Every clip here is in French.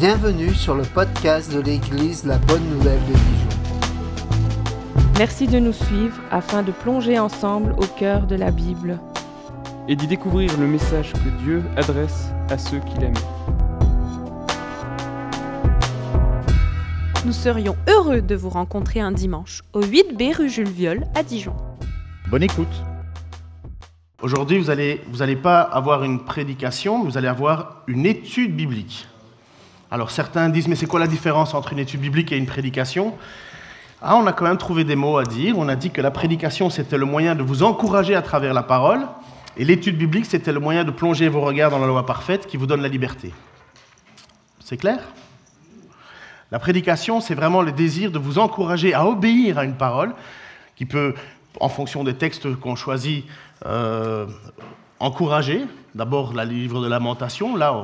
Bienvenue sur le podcast de l'Église La Bonne Nouvelle de Dijon. Merci de nous suivre afin de plonger ensemble au cœur de la Bible. et d'y découvrir le message que Dieu adresse à ceux qu'il aime. Nous serions heureux de vous rencontrer un dimanche au 8B rue Jules Viol à Dijon. Bonne écoute. Aujourd'hui, vous n'allez vous allez pas avoir une prédication, vous allez avoir une étude biblique. Alors certains disent, mais c'est quoi la différence entre une étude biblique et une prédication? Ah, On a quand même trouvé des mots à dire. On a dit que la prédication, c'était le moyen de vous encourager à travers la parole, et l'étude biblique, c'était le moyen de plonger vos regards dans la loi parfaite qui vous donne la liberté. C'est clair? La prédication, c'est vraiment le désir de vous encourager à obéir à une parole qui peut, en fonction des textes qu'on choisit, euh, encourager. D'abord, le livre de Lamentation, là,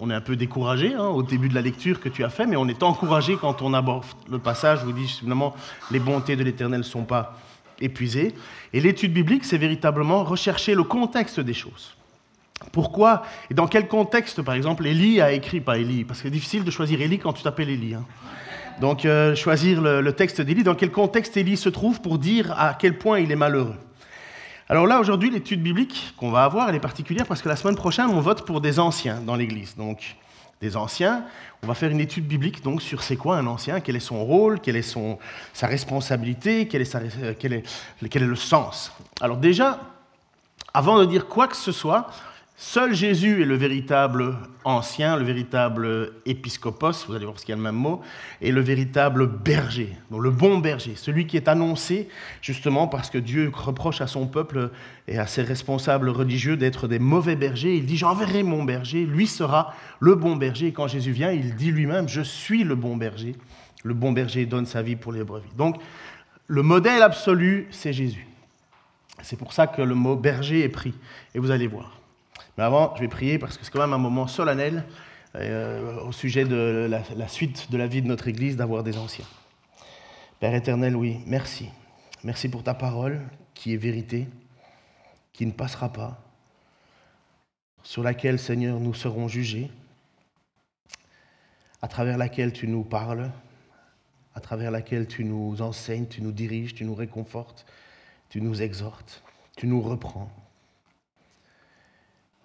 on est un peu découragé hein, au début de la lecture que tu as fait, mais on est encouragé quand on aborde le passage où il dit finalement les bontés de l'Éternel ne sont pas épuisées. Et l'étude biblique, c'est véritablement rechercher le contexte des choses. Pourquoi et dans quel contexte, par exemple, Élie a écrit, pas Élie, parce que c'est difficile de choisir Élie quand tu t'appelles Élie. hein. Donc, euh, choisir le, le texte d'Élie, dans quel contexte Élie se trouve pour dire à quel point il est malheureux? Alors là, aujourd'hui, l'étude biblique qu'on va avoir, elle est particulière parce que la semaine prochaine, on vote pour des anciens dans l'Église. Donc, des anciens, on va faire une étude biblique donc sur c'est quoi un ancien, quel est son rôle, quelle est son, sa responsabilité, quel est, sa- quel est- quel est le sens. Alors déjà, avant de dire quoi que ce soit, seul Jésus est le véritable ancien, le véritable épiscopos, vous allez voir ce qu'il y a le même mot, et le véritable berger, donc le bon berger, celui qui est annoncé justement parce que Dieu reproche à son peuple et à ses responsables religieux d'être des mauvais bergers. Il dit J'enverrai mon berger, lui sera le bon berger. Et quand Jésus vient, il dit lui-même Je suis le bon berger. Le bon berger donne sa vie pour les brebis. Donc, le modèle absolu, c'est Jésus. C'est pour ça que le mot berger est pris. Et vous allez voir. Mais avant, je vais prier parce que c'est quand même un moment solennel euh, au sujet de la, la suite de la vie de notre Église d'avoir des anciens. Père éternel, oui, merci. Merci pour ta parole qui est vérité, qui ne passera pas, sur laquelle, Seigneur, nous serons jugés, à travers laquelle tu nous parles, à travers laquelle tu nous enseignes, tu nous diriges, tu nous réconfortes, tu nous exhortes, tu nous reprends.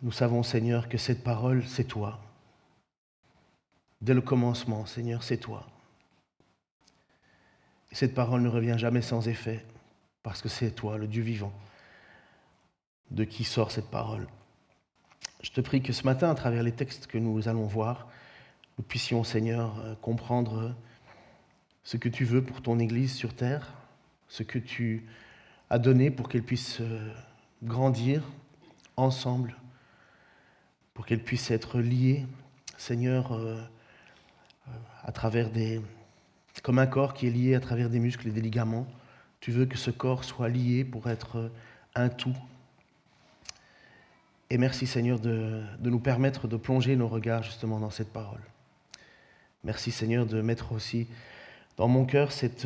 Nous savons, Seigneur, que cette parole, c'est toi. Dès le commencement, Seigneur, c'est toi. Et cette parole ne revient jamais sans effet, parce que c'est toi, le Dieu vivant, de qui sort cette parole. Je te prie que ce matin, à travers les textes que nous allons voir, nous puissions, Seigneur, euh, comprendre ce que tu veux pour ton Église sur terre, ce que tu as donné pour qu'elle puisse euh, grandir ensemble, pour qu'elle puisse être liée, Seigneur, euh, euh, à travers des, comme un corps qui est lié à travers des muscles et des ligaments. Tu veux que ce corps soit lié pour être euh, un tout. Et merci Seigneur de, de nous permettre de plonger nos regards justement dans cette parole. Merci Seigneur de mettre aussi dans mon cœur cette,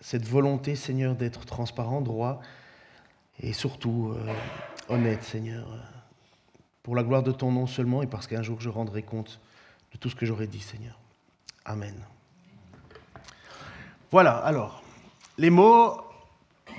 cette volonté Seigneur d'être transparent, droit et surtout honnête Seigneur. Pour la gloire de ton nom seulement et parce qu'un jour je rendrai compte de tout ce que j'aurais dit Seigneur. Amen. Voilà, alors, les mots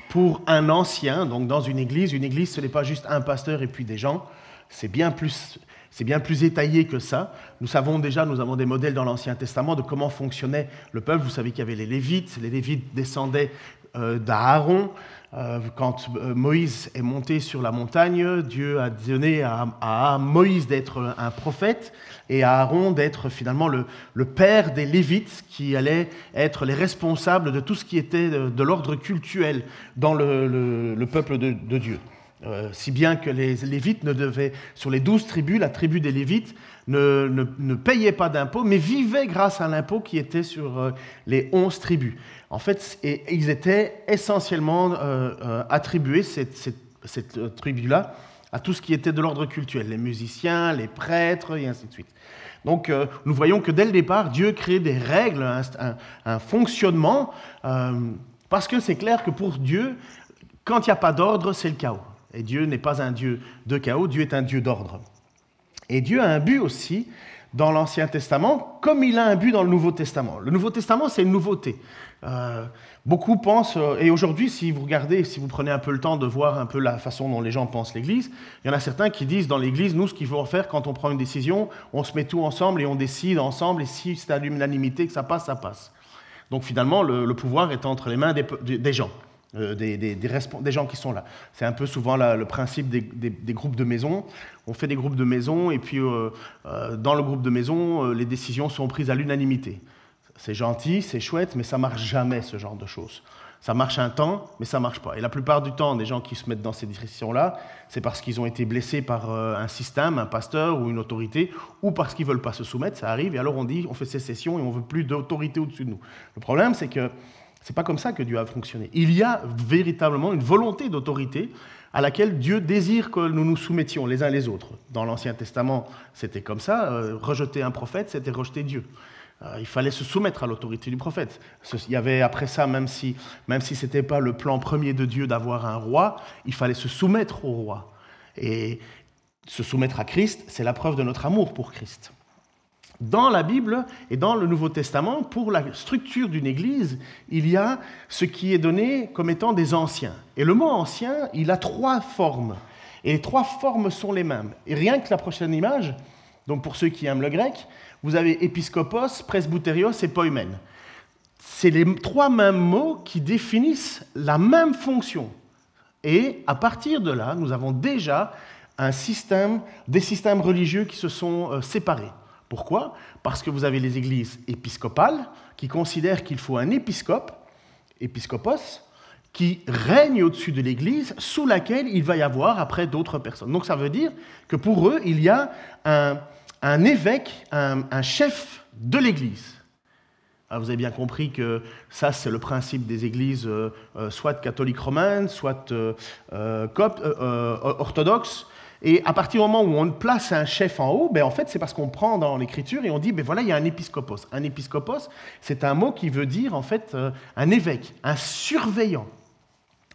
pour un ancien, donc dans une église, une église ce n'est pas juste un pasteur et puis des gens, c'est bien plus, c'est bien plus étayé que ça. Nous savons déjà, nous avons des modèles dans l'Ancien Testament de comment fonctionnait le peuple. Vous savez qu'il y avait les Lévites, les Lévites descendaient euh, d'Aaron. Euh, quand euh, Moïse est monté sur la montagne, Dieu a donné à, Moïse d'être un prophète et à Aaron d'être finalement le, père des Lévites qui allaient être les responsables de tout ce qui était de, l'ordre cultuel dans le, le- le peuple de Dieu. Euh, si bien que les Lévites ne devaient, sur les douze tribus, la tribu des Lévites ne, payait pas d'impôts, mais vivait grâce à l'impôt qui était sur euh, les onze tribus. En fait, ils étaient essentiellement euh, attribués, cette, tribu-là, à tout ce qui était de l'ordre cultuel, les musiciens, les prêtres, et ainsi de suite. Donc, nous voyons que dès le départ, Dieu crée des règles, un, fonctionnement, parce que c'est clair que pour Dieu, quand il n'y a pas d'ordre, c'est le chaos. Et Dieu n'est pas un Dieu de chaos, Dieu est un Dieu d'ordre. Et Dieu a un but aussi dans l'Ancien Testament comme il a un but dans le Nouveau Testament. Le Nouveau Testament, c'est une nouveauté. Euh, beaucoup pensent, euh, et aujourd'hui, si vous regardez, si vous prenez un peu le temps de voir un peu la façon dont les gens pensent l'Église, il y en a certains qui disent dans l'Église, nous, ce qu'il faut faire quand on prend une décision, on se met tout ensemble et on décide ensemble, et si c'est à l'unanimité que ça passe, ça passe. Donc finalement, le, pouvoir est entre les mains des gens. Euh, des, gens qui sont là. C'est un peu souvent le principe des, groupes de maison. On fait des groupes de maison et puis euh, euh, dans le groupe de maison, les décisions sont prises à l'unanimité. C'est gentil, c'est chouette, mais ça marche jamais ce genre de choses. Ça marche un temps, mais ça marche pas. Et la plupart du temps, des gens qui se mettent dans ces décisions-là, c'est parce qu'ils ont été blessés par un système, un pasteur ou une autorité, ou parce qu'ils veulent pas se soumettre. Ça arrive, et alors on dit, on fait sécession et on veut plus d'autorité au-dessus de nous. Le problème, c'est que n'est pas comme ça que Dieu a fonctionné. Il y a véritablement une volonté d'autorité à laquelle Dieu désire que nous nous soumettions les uns les autres. Dans l'Ancien Testament, c'était comme ça. Euh, rejeter un prophète, c'était rejeter Dieu. Euh, il fallait se soumettre à l'autorité du prophète. Il y avait après ça, même si, même si ce n'était pas le plan premier de Dieu d'avoir un roi, il fallait se soumettre au roi. Et se soumettre à Christ, c'est la preuve de notre amour pour Christ dans la Bible et dans le Nouveau Testament, pour la structure d'une Église, il y a ce qui est donné comme étant des anciens. Et le mot ancien, il a trois formes. Et les trois formes sont les mêmes. Et rien que la prochaine image, donc pour ceux qui aiment le grec, vous avez épiscopos, presbyterios et poimen. C'est les trois mêmes mots qui définissent la même fonction. Et à partir de là, nous avons déjà un système, des systèmes religieux qui se sont euh, séparés. Pourquoi? Parce que vous avez les églises épiscopales qui considèrent qu'il faut un épiscope, épiscopos, qui règne au-dessus de l'Église, sous laquelle il va y avoir après d'autres personnes. Donc ça veut dire que pour eux, il y a un, évêque, un, chef de l'Église. Ah, vous avez bien compris que ça, c'est le principe des églises, euh, euh, soit catholiques romaines, soit euh, coptes, orthodoxes, et à partir du moment où on place un chef en haut, ben en fait, c'est parce qu'on prend dans l'écriture et on dit, ben voilà, il y a un épiscopos. Un épiscopos, c'est un mot qui veut dire en fait euh, un évêque, un surveillant.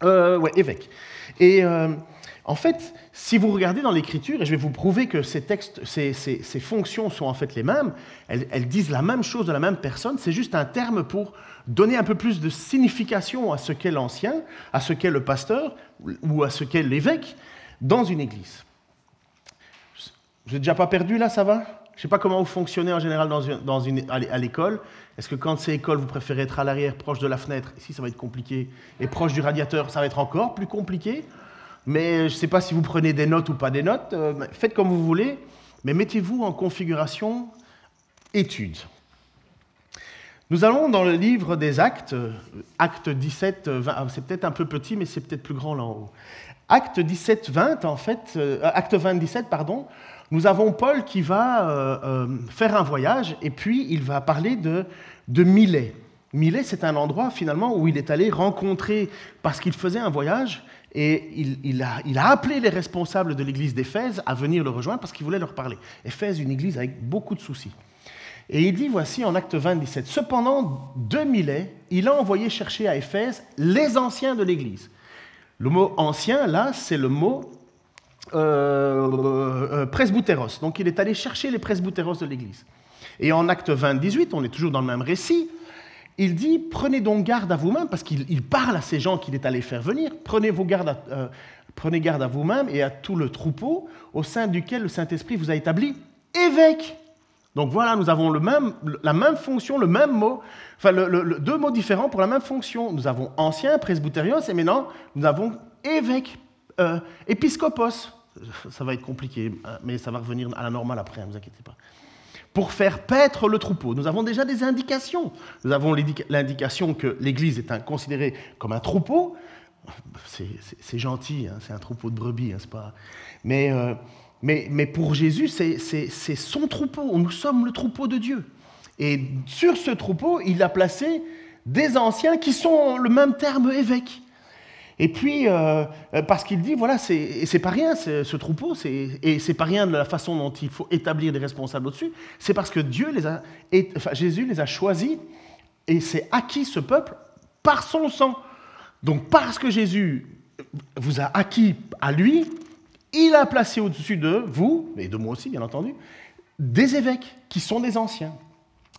Euh, ouais, évêque. Et euh, en fait, si vous regardez dans l'écriture, et je vais vous prouver que ces textes, ces, fonctions sont en fait les mêmes, elles, disent la même chose de la même personne, c'est juste un terme pour donner un peu plus de signification à ce qu'est l'ancien, à ce qu'est le pasteur ou à ce qu'est l'évêque dans une église. Vous n'êtes déjà pas perdu là, ça va? Je ne sais pas comment vous fonctionnez en général dans une, dans une, à l'école. Est-ce que quand c'est école, vous préférez être à l'arrière, proche de la fenêtre? Ici, ça va être compliqué. Et proche du radiateur, ça va être encore plus compliqué. Mais je ne sais pas si vous prenez des notes ou pas des notes. Euh, faites comme vous voulez. Mais mettez-vous en configuration étude. Nous allons dans le livre des actes, euh, acte 17, 20, ah, c'est peut-être un peu petit, mais c'est peut-être plus grand là en haut. Acte 17, 20, en fait, euh, acte 20, 17, pardon, nous avons Paul qui va euh, euh, faire un voyage et puis il va parler de, de Milet. Milet, c'est un endroit finalement où il est allé rencontrer, parce qu'il faisait un voyage, et il, a, appelé les responsables de l'église d'Éphèse à venir le rejoindre parce qu'il voulait leur parler. Éphèse, une église avec beaucoup de soucis. Et il dit, voici en acte 27, cependant, de Milet, il a envoyé chercher à Éphèse les anciens de l'église. Le mot ancien, là, c'est le mot euh, euh, presbytéros. Donc il est allé chercher les presbytéros de l'Église. Et en acte 20, 18, on est toujours dans le même récit, il dit Prenez donc garde à vous-même, parce qu'il parle à ces gens qu'il est allé faire venir, prenez, vos garde euh, prenez garde à vous-même et à tout le troupeau au sein duquel le Saint-Esprit vous a établi évêque. Donc voilà, nous avons la même fonction, le même mot, enfin deux mots différents pour la même fonction. Nous avons ancien, presbytérios, et maintenant nous avons évêque, euh, épiscopos ça va être compliqué, hein, mais ça va revenir à la normale après, ne vous inquiétez pas. Pour faire paître le troupeau, nous avons déjà des indications. Nous avons l'indication que l'Église est considérée comme un troupeau. C'est gentil, hein, c'est un troupeau de brebis, hein, pas. Mais, euh, mais, mais, pour Jésus, c'est son troupeau. Nous sommes le troupeau de Dieu. Et sur ce troupeau, il a placé des anciens qui sont le même terme évêque. Et puis, euh, euh, parce qu'il dit, voilà, c'est pas rien ce troupeau, et c'est pas rien de la façon dont il faut établir des responsables au-dessus, c'est parce que Dieu les a, Jésus les a choisis et s'est acquis ce peuple par son sang. Donc, parce que Jésus vous a acquis à lui, il a placé au-dessus de vous, et de moi aussi, bien entendu, des évêques qui sont des anciens.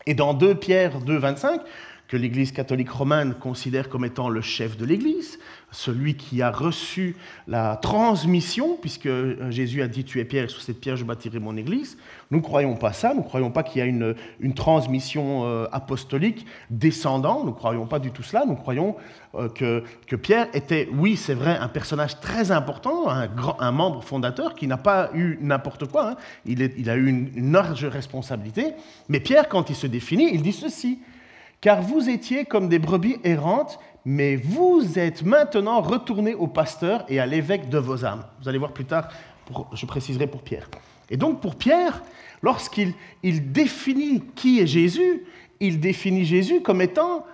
Et dans 2 Pierre 2, 25, que l'Église catholique romaine considère comme étant le chef de l'Église, celui qui a reçu la transmission, puisque euh, Jésus a dit Tu es Pierre, et sur cette pierre je bâtirai mon Église. Nous ne croyons pas ça, nous ne croyons pas qu'il y a une, transmission euh, apostolique descendant, nous ne croyons pas du tout cela, nous croyons euh, que, Pierre était, oui, c'est vrai, un personnage très important, un, membre fondateur qui n'a pas eu n'importe quoi, hein. il, a eu une large responsabilité, mais Pierre, quand il se définit, il dit ceci car vous étiez comme des brebis errantes, mais vous êtes maintenant retournés au pasteur et à l'évêque de vos âmes. Vous allez voir plus tard, je préciserai pour Pierre. Et donc pour Pierre, lorsqu'il il définit qui est Jésus, il définit Jésus comme étant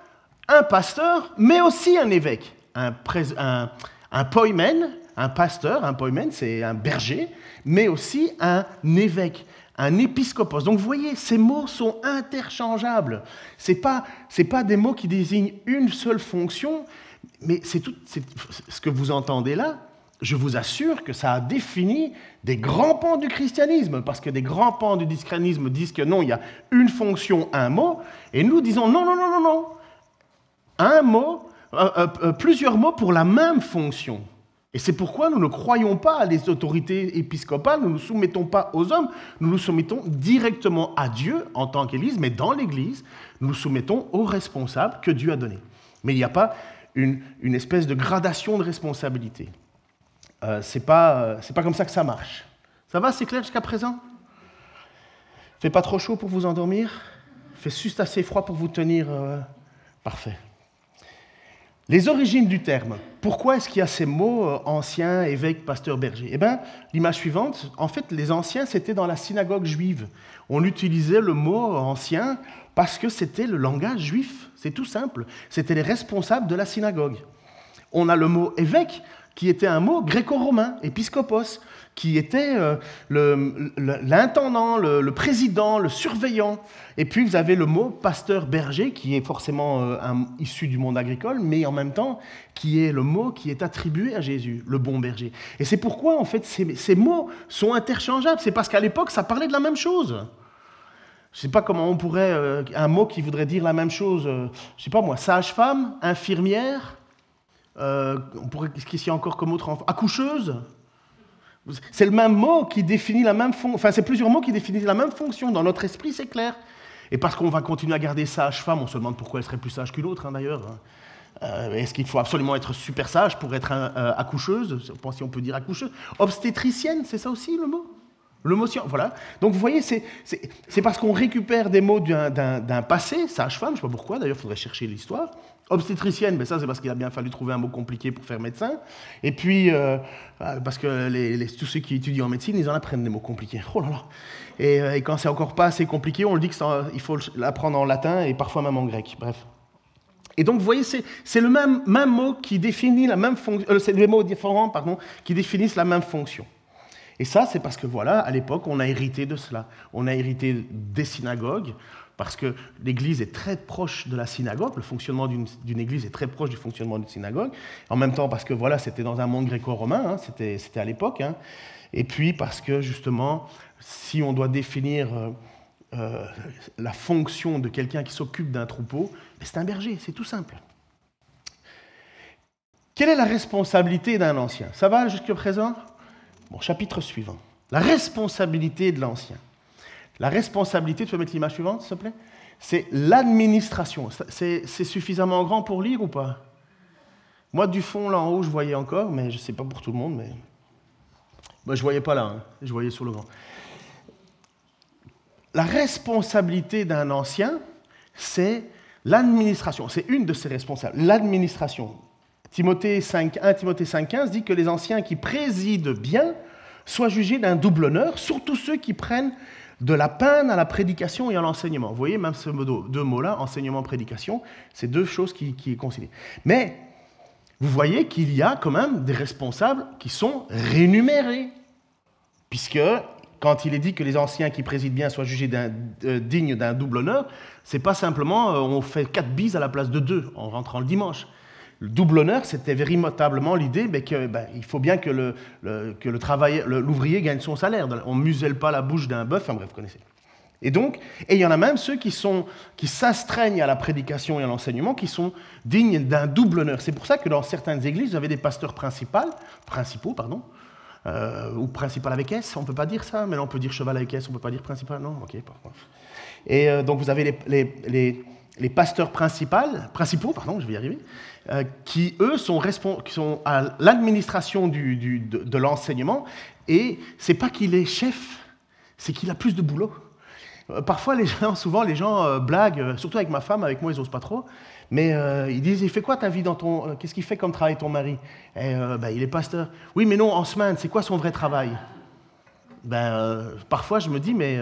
un pasteur, mais aussi un évêque, un, un, un pasteur, un poimen, c'est un berger, mais aussi un évêque un épiscopos. Donc vous voyez, ces mots sont interchangeables. Ce n'est pas, pas des mots qui désignent une seule fonction, mais c'est tout ce que vous entendez là. Je vous assure que ça a défini des grands pans du christianisme, parce que des grands pans du christianisme disent que non, il y a une fonction, un mot, et nous disons non, non, non, non, non. Un mot, euh, euh, euh plusieurs mots pour la même fonction. Et c'est pourquoi nous ne croyons pas à les autorités épiscopales, nous ne nous soumettons pas aux hommes, nous nous soumettons directement à Dieu en tant qu'Église, mais dans l'Église, nous nous soumettons aux responsables que Dieu a donnés. Mais il n'y a pas une, espèce de gradation de responsabilité. Euh, Ce n'est pas, euh, pas comme ça que ça marche. Ça va, c'est clair jusqu'à présent? Fait pas trop chaud pour vous endormir? Fait juste assez froid pour vous tenir euh... Parfait. Les origines du terme. Pourquoi est-ce qu'il y a ces mots euh, anciens, évêque, pasteur, berger Eh bien, l'image suivante, en fait, les anciens, c'était dans la synagogue juive. On utilisait le mot ancien parce que c'était le langage juif. C'est tout simple. C'était les responsables de la synagogue. On a le mot évêque qui était un mot gréco-romain, épiscopos, qui était euh, l'intendant, le, président, le surveillant. Et puis vous avez le mot pasteur-berger, qui est forcément euh, issu du monde agricole, mais en même temps qui est le mot qui est attribué à Jésus, le bon berger. Et c'est pourquoi en fait ces, ces mots sont interchangeables. C'est parce qu'à l'époque ça parlait de la même chose. Je ne sais pas comment on pourrait euh, un mot qui voudrait dire la même chose. je ne sais pas moi, sage-femme, infirmière. Euh, on pourrait, qu'est-ce qu'il y a encore comme autre Accoucheuse? C'est le même mot qui définit la même fonction. Enfin, c'est plusieurs mots qui définissent la même fonction. Dans notre esprit, c'est clair. Et parce qu'on va continuer à garder sage-femme, on se demande pourquoi elle serait plus sage qu'une autre, hein, d'ailleurs. Euh, est-ce qu'il faut absolument être super sage pour être euh, accoucheuse? Si on peut dire accoucheuse. Obstétricienne, c'est ça aussi le mot? Le mot voilà. Donc vous voyez, c'est parce qu'on récupère des mots d'un passé, sage-femme, je ne sais pas pourquoi, d'ailleurs, il faudrait chercher l'histoire, Obstétricienne, mais ça c'est parce qu'il a bien fallu trouver un mot compliqué pour faire médecin. Et puis, euh, euh, parce que les, les, tous ceux qui étudient en médecine, ils en apprennent des mots compliqués. Oh là là Et, euh, quand c'est encore pas assez compliqué, on le dit qu'il faut l'apprendre en latin et parfois même en grec. Bref. Et donc, vous voyez, c'est le même, mot qui définit la même fonction. C'est des mots différents, pardon, qui définissent la même fonction. Et ça, c'est parce que voilà, à l'époque, on a hérité de cela. On a hérité des synagogues, parce que l'Église est très proche de la synagogue, le fonctionnement d'une Église est très proche du fonctionnement d'une synagogue, en même temps parce que voilà, c'était dans un monde gréco-romain, hein, c'était à l'époque, hein, et puis parce que justement, si on doit définir euh, euh, la fonction de quelqu'un qui s'occupe d'un troupeau, ben, c'est un berger, c'est tout simple. Quelle est la responsabilité d'un ancien? Ça va jusqu'à présent? Bon, chapitre suivant. La responsabilité de l'ancien. La responsabilité, tu peux mettre l'image suivante, s'il te plaît? C'est l'administration. C'est suffisamment grand pour lire ou pas? Moi, du fond, là en haut, je voyais encore, mais je ne sais pas pour tout le monde, mais. Moi, je ne voyais pas là, hein. je voyais sur le grand. La responsabilité d'un ancien, c'est l'administration. C'est une de ses responsables, l'administration. Timothée 5, 1 Timothée 5,15 dit que les anciens qui président bien soient jugés d'un double honneur, surtout ceux qui prennent de la peine à la prédication et à l'enseignement. Vous voyez, même ce deux mots-là, enseignement-prédication, c'est deux choses qui, qui est considérées. Mais vous voyez qu'il y a quand même des responsables qui sont rémunérés, puisque quand il est dit que les anciens qui président bien soient jugés euh, dignes d'un double honneur, c'est pas simplement euh, on fait quatre bises à la place de deux en rentrant le dimanche. Le double honneur, c'était véritablement l'idée mais qu'il ben, faut bien que le, le, que le l'ouvrier gagne son salaire. On ne muselle pas la bouche d'un bœuf, enfin bref, vous connaissez. Et donc, et il y en a même ceux qui, s'astreignent à la prédication et à l'enseignement, qui sont dignes d'un double honneur. C'est pour ça que dans certaines églises, vous avez des pasteurs principaux, pardon, euh, ou principal avec S, on ne peut pas dire ça, mais on peut dire cheval avec S, on ne peut pas dire principal, non Ok, parfois. Et euh, donc vous avez les, les pasteurs principaux, pardon, je vais y arriver, euh, qui eux sont, qui à l'administration de, l'enseignement, et c'est pas qu'il est chef, c'est qu'il a plus de boulot. Euh, parfois, souvent, les gens euh, blaguent, euh, surtout avec ma femme, avec moi, ils n'osent pas trop. Mais ils disent, il fait quoi ta vie dans ton... Qu'est-ce qu'il fait comme travail ton mari? Et, ben, Il est pasteur. Oui, mais non, en semaine, c'est quoi son vrai travail? Ben, Parfois, je me dis, mais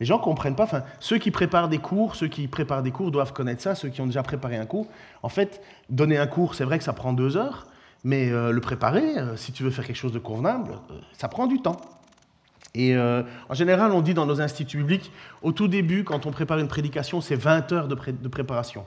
les gens ne comprennent pas. Enfin, ceux qui préparent des cours, ceux qui préparent des cours doivent connaître ça, ceux qui ont déjà préparé un cours. En fait, donner un cours, c'est vrai que ça prend deux heures, mais euh, le préparer, si tu veux faire quelque chose de convenable, ça prend du temps. Et euh, en général, on dit dans nos instituts publics, au tout début, quand on prépare une prédication, c'est 20 heures de préparation.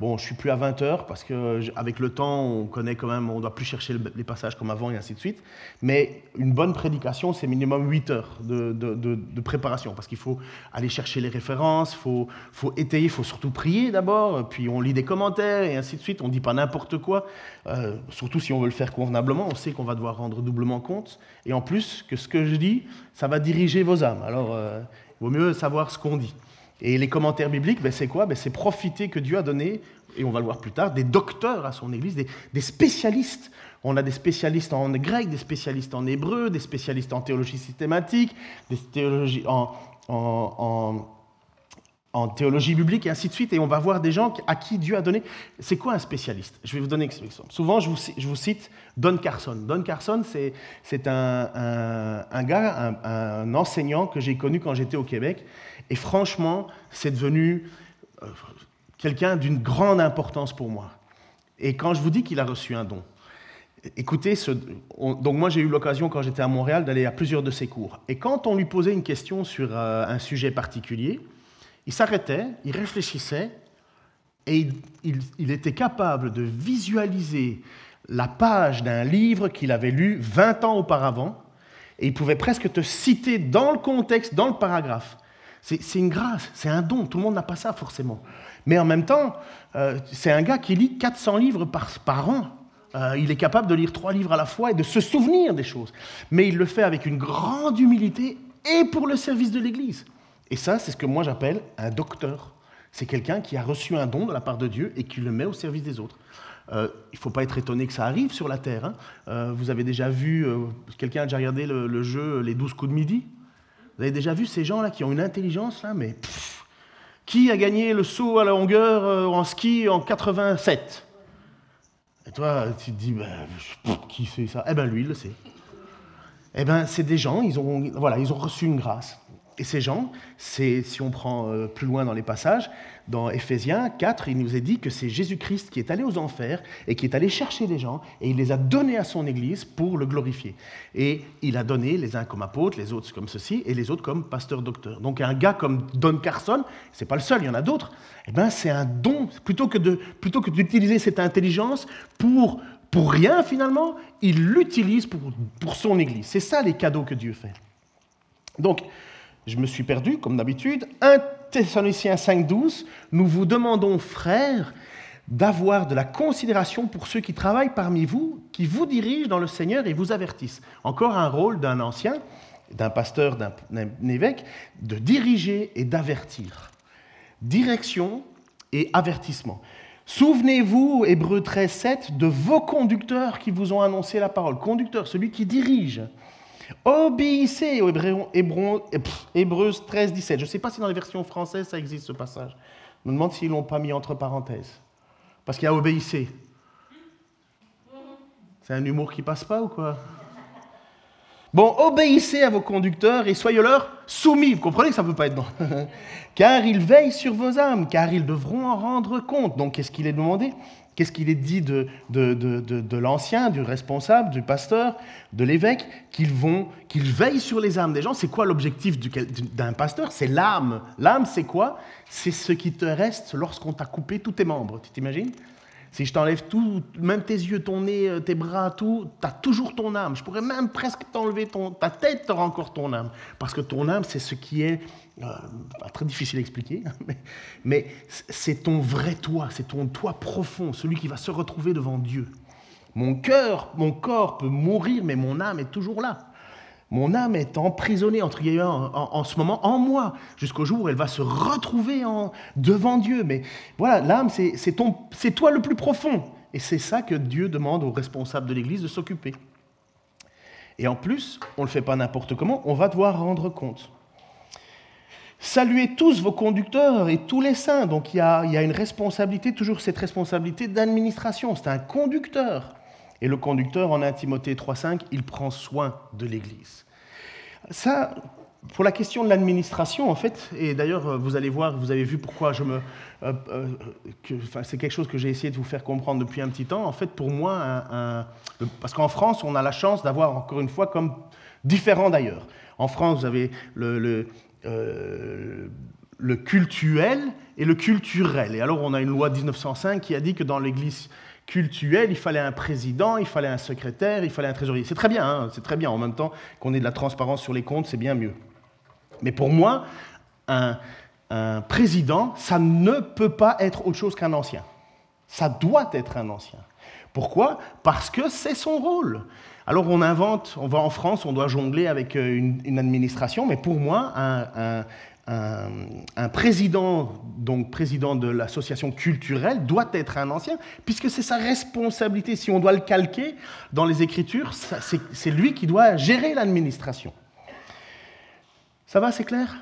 Bon, je suis plus à 20 heures parce qu'avec le temps, on connaît quand même, on doit plus chercher les passages comme avant et ainsi de suite. Mais une bonne prédication, c'est minimum 8 heures de, préparation parce qu'il faut aller chercher les références, faut, faut, étayer, faut surtout prier d'abord, puis on lit des commentaires et ainsi de suite. On ne dit pas n'importe quoi, euh, surtout si on veut le faire convenablement. On sait qu'on va devoir rendre doublement compte. Et en plus, que ce que je dis, ça va diriger vos âmes. Alors, euh, il vaut mieux savoir ce qu'on dit. Et les commentaires bibliques, ben c'est quoi? Ben C'est profiter que Dieu a donné, et on va le voir plus tard, des docteurs à son Église, des, spécialistes. On a des spécialistes en grec, des spécialistes en hébreu, des spécialistes en théologie systématique, des théologies en, en, théologie biblique, et ainsi de suite. Et on va voir des gens à qui Dieu a donné. C'est quoi un spécialiste? Je vais vous donner un exemple. Souvent, je vous, je vous cite Don Carson. Don Carson, c'est un, un, un, gars, un enseignant que j'ai connu quand j'étais au Québec. Et franchement, c'est devenu euh, quelqu'un d'une grande importance pour moi. Et quand je vous dis qu'il a reçu un don, écoutez, donc moi j'ai eu l'occasion quand j'étais à Montréal d'aller à plusieurs de ses cours. Et quand on lui posait une question sur euh, un sujet particulier, il s'arrêtait, il réfléchissait, et il, était capable de visualiser la page d'un livre qu'il avait lu 20 ans auparavant, et il pouvait presque te citer dans le contexte, dans le paragraphe. C'est une grâce, c'est un don. Tout le monde n'a pas ça forcément. Mais en même temps, euh, c'est un gars qui lit 400 livres par, an. Euh, il est capable de lire trois livres à la fois et de se souvenir des choses. Mais il le fait avec une grande humilité et pour le service de l'Église. Et ça, c'est ce que moi j'appelle un docteur. C'est quelqu'un qui a reçu un don de la part de Dieu et qui le met au service des autres. Euh, il ne faut pas être étonné que ça arrive sur la Terre. Hein. Vous avez déjà vu, quelqu'un a déjà regardé le, le, jeu Les 12 coups de midi? Vous avez déjà vu ces gens-là qui ont une intelligence, là, mais qui a gagné le saut à la longueur en ski en 87 Et toi, tu te dis, ben, qui c'est ça? Eh bien, lui, il le sait. Eh bien, c'est des gens, voilà, ils ont reçu une grâce. Et ces gens, si on prend euh, plus loin dans les passages, dans Éphésiens 4, il nous est dit que c'est Jésus-Christ qui est allé aux enfers et qui est allé chercher les gens et il les a donnés à son Église pour le glorifier. Et il a donné les uns comme apôtres, les autres comme ceci et les autres comme pasteur-docteur. Donc un gars comme Don Carson, c'est pas le seul, il y en a d'autres. Eh ben c'est un don plutôt que de plutôt que d'utiliser cette intelligence pour pour rien finalement, il l'utilise pour, pour son Église. C'est ça les cadeaux que Dieu fait. Donc je me suis perdu, comme d'habitude. 1 Thessaloniciens 5.12, nous vous demandons, frères, d'avoir de la considération pour ceux qui travaillent parmi vous, qui vous dirigent dans le Seigneur et vous avertissent. Encore un rôle d'un ancien, d'un pasteur, d'un évêque, de diriger et d'avertir. Direction et avertissement. Souvenez-vous, Hébreu 13, 7, de vos conducteurs qui vous ont annoncé la parole. Conducteur, celui qui dirige. Obéissez au Hébreux 13, 17. Je ne sais pas si dans les versions françaises ça existe ce passage. Je me demande s'ils ne l'ont pas mis entre parenthèses. Parce qu'il y a obéissez. C'est un humour qui passe pas ou quoi? Bon, obéissez à vos conducteurs et soyez-leur soumis. Vous comprenez que ça ne peut pas être non Car ils veillent sur vos âmes, car ils devront en rendre compte. Donc, qu'est-ce qu'il est demandé? Qu'est-ce qu'il est dit de, de, de, de l'ancien, du responsable, du pasteur, de l'évêque? Qu'ils vont, qu'ils veillent sur les âmes des gens. C'est quoi l'objectif d'un pasteur? C'est l'âme. L'âme, c'est quoi? C'est ce qui te reste lorsqu'on t'a coupé tous tes membres. Tu t'imagines? Si je t'enlève tout, même tes yeux, ton nez, euh, tes bras, tout, tu as toujours ton âme. Je pourrais même presque t'enlever ta tête, tu auras encore ton âme. Parce que ton âme, c'est ce qui est euh, très difficile à expliquer, mais, mais c'est ton vrai toi, c'est ton toi profond, celui qui va se retrouver devant Dieu. Mon cœur, mon corps peut mourir, mais mon âme est toujours là. Mon âme est emprisonnée entre en, ce moment en moi, jusqu'au jour où elle va se retrouver devant Dieu. Mais voilà, l'âme, c'est toi le plus profond. Et c'est ça que Dieu demande aux responsables de l'Église de s'occuper. Et en plus, on ne le fait pas n'importe comment, on va devoir rendre compte. Saluez tous vos conducteurs et tous les saints. Donc il y a, il y a une responsabilité, toujours cette responsabilité d'administration. C'est un conducteur. Et le conducteur, en 1 Timothée 3.5, il prend soin de l'Église. Ça, pour la question de l'administration, en fait, et d'ailleurs, vous allez voir, vous avez vu pourquoi je me. Euh, euh, enfin, c'est quelque chose que j'ai essayé de vous faire comprendre depuis un petit temps. En fait, pour moi, parce qu'en France, on a la chance d'avoir, encore une fois, comme différent d'ailleurs. En France, vous avez le, le, euh, cultuel et le culturel. Et alors, on a une loi de 1905 qui a dit que dans l'Église cultuel, il fallait un président, il fallait un secrétaire, il fallait un trésorier. C'est très bien, hein, c'est très bien. En même temps qu'on ait de la transparence sur les comptes, c'est bien mieux. Mais pour moi, un, président, ça ne peut pas être autre chose qu'un ancien. Ça doit être un ancien. Pourquoi? Parce que c'est son rôle. Alors on invente, on va en France, on doit jongler avec euh, une, administration, mais pour moi, un, un, président, donc président de l'association culturelle, doit être un ancien, puisque c'est sa responsabilité. Si on doit le calquer dans les Écritures, c'est lui qui doit gérer l'administration. Ça va, c'est clair?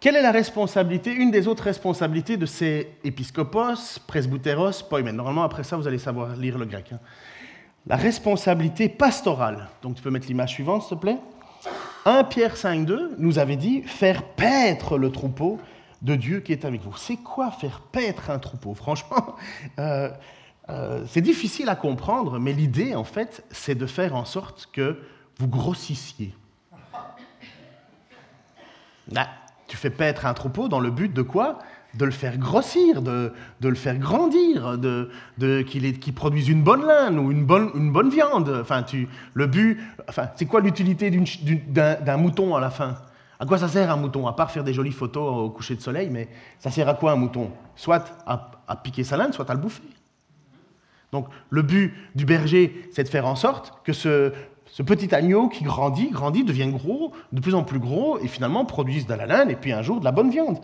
Quelle est la responsabilité, une des autres responsabilités de ces épiscopos, presbyteros, poimen Normalement, après ça, vous allez savoir lire le grec. Hein. La responsabilité pastorale. Donc, tu peux mettre l'image suivante, s'il te plaît? 1 Pierre 5.2 nous avait dit faire paître le troupeau de Dieu qui est avec vous. C'est quoi faire paître un troupeau? Franchement, euh, euh, c'est difficile à comprendre, mais l'idée, en fait, c'est de faire en sorte que vous grossissiez. Tu fais paître un troupeau dans le but de quoi? De le faire grossir, de, le faire grandir, de, qu'il produise une bonne laine ou une bonne, une bonne viande. Enfin, tu, le but, enfin, c'est quoi l'utilité d'un mouton à la fin? À quoi ça sert un mouton? À part faire des jolies photos au coucher de soleil, mais ça sert à quoi un mouton? Soit à, piquer sa laine, soit à le bouffer. Donc le but du berger, c'est de faire en sorte que ce, ce petit agneau qui grandit, grandit, devient gros, de plus en plus gros, et finalement produise de la laine, et puis un jour de la bonne viande.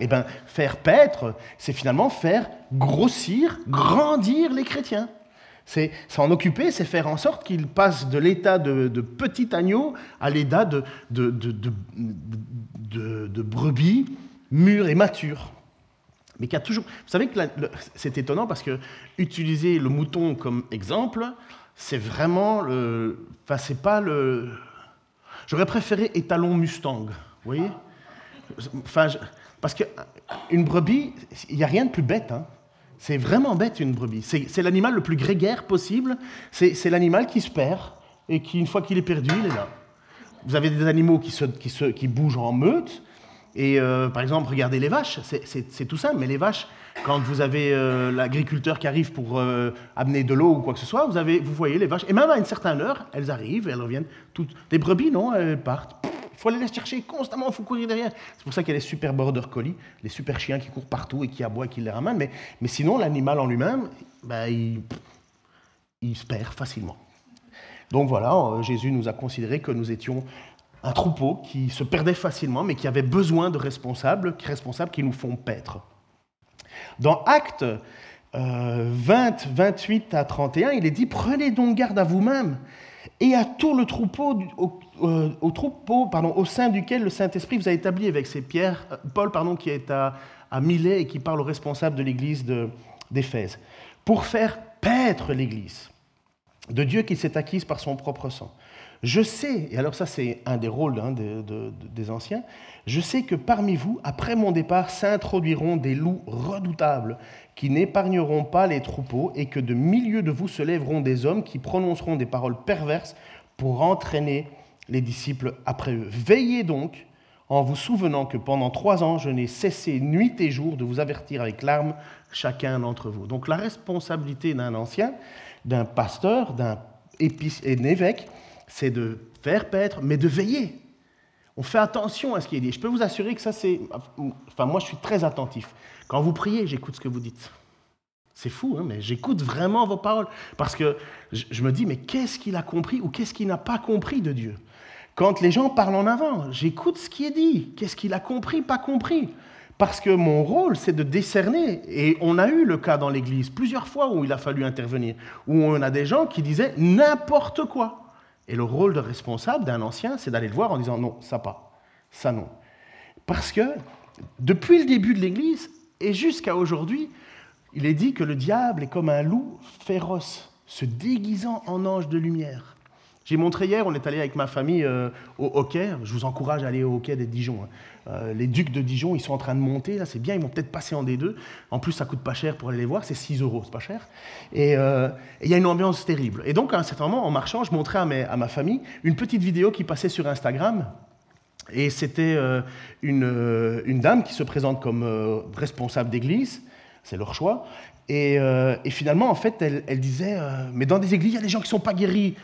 Eh bien, faire paître, c'est finalement faire grossir, grandir les chrétiens. C'est s'en occuper, c'est faire en sorte qu'ils passent de l'état de, petit agneau à l'état de, brebis mûr et mature. Mais qui a toujours. Vous savez que c'est étonnant parce que utiliser le mouton comme exemple, c'est vraiment le. Enfin, c'est pas le. J'aurais préféré étalon Mustang, vous voyez? Enfin, parce qu'une brebis, il n'y a rien de plus bête. Hein. C'est vraiment bête une brebis. C'est l'animal le plus grégaire possible. C'est l'animal qui se perd et qui, une fois qu'il est perdu, il est là. Vous avez des animaux qui, se, qui, se, qui bougent en meute. Et euh, par exemple, regardez les vaches. C'est tout simple, mais les vaches, quand vous avez euh, l'agriculteur qui arrive pour euh, amener de l'eau ou quoi que ce soit, vous, avez, vous voyez les vaches, et même à une certaine heure, elles arrivent, elles reviennent. Toutes. Les brebis, non, elles partent. Il faut aller les chercher constamment, il faut courir derrière. C'est pour ça qu'il y a les super border collies, les super chiens qui courent partout et qui aboient et qui les ramènent. Mais, mais sinon, l'animal en lui-même, ben, il, il se perd facilement. Donc voilà, Jésus nous a considéré que nous étions un troupeau qui se perdait facilement, mais qui avait besoin de responsables, responsables qui nous font paître. Dans Actes 20, euh, 28 à 31, il est dit Prenez donc garde à vous-même et à tout le troupeau, au, euh, au troupeau pardon, au sein duquel le Saint-Esprit vous a établi avec ces pierres, euh, Paul pardon, qui est à, à Milet et qui parle aux responsables de l'église d'Éphèse, pour faire paître l'église de Dieu qui s'est acquise par son propre sang. Je sais, et alors ça c'est un des rôles hein, des anciens, je sais que parmi vous, après mon départ, s'introduiront des loups redoutables qui n'épargneront pas les troupeaux et que de milieu de vous se lèveront des hommes qui prononceront des paroles perverses pour entraîner les disciples après eux. Veillez donc en vous souvenant que pendant trois ans, je n'ai cessé nuit et jour de vous avertir avec larmes chacun d'entre vous. Donc la responsabilité d'un ancien, d'un pasteur, d'un évêque, c'est de faire paître, mais de veiller. On fait attention à ce qui est dit. Je peux vous assurer que ça, c'est... Enfin, moi, je suis très attentif. Quand vous priez, j'écoute ce que vous dites. C'est fou, hein, mais j'écoute vraiment vos paroles. Parce que je me dis, mais qu'est-ce qu'il a compris ou qu'est-ce qu'il n'a pas compris de Dieu? Quand les gens parlent en avant, j'écoute ce qui est dit. Qu'est-ce qu'il a compris, pas compris? Parce que mon rôle, c'est de décerner. Et on a eu le cas dans l'Église plusieurs fois où il a fallu intervenir, où on a des gens qui disaient n'importe quoi. Et le rôle de responsable d'un ancien, c'est d'aller le voir en disant non, ça pas, ça non. Parce que depuis le début de l'Église et jusqu'à aujourd'hui, il est dit que le diable est comme un loup féroce, se déguisant en ange de lumière. J'ai montré hier, on est allé avec ma famille euh, au hockey. Je vous encourage à aller au hockey des Dijon. Hein. Euh, les Ducs de Dijon, ils sont en train de monter, là, c'est bien, ils vont peut-être passer en D2. En plus, ça coûte pas cher pour aller les voir, c'est 6 euros, c'est pas cher. Euh, et il y a une ambiance terrible. Et donc, à un certain moment, en marchant, je montrais à, ma famille une petite vidéo qui passait sur Instagram. Et c'était une, une, dame qui se présente comme responsable d'église, c'est leur choix. Et, finalement, en fait, elle disait Mais dans des églises, il y a des gens qui ne sont pas guéris.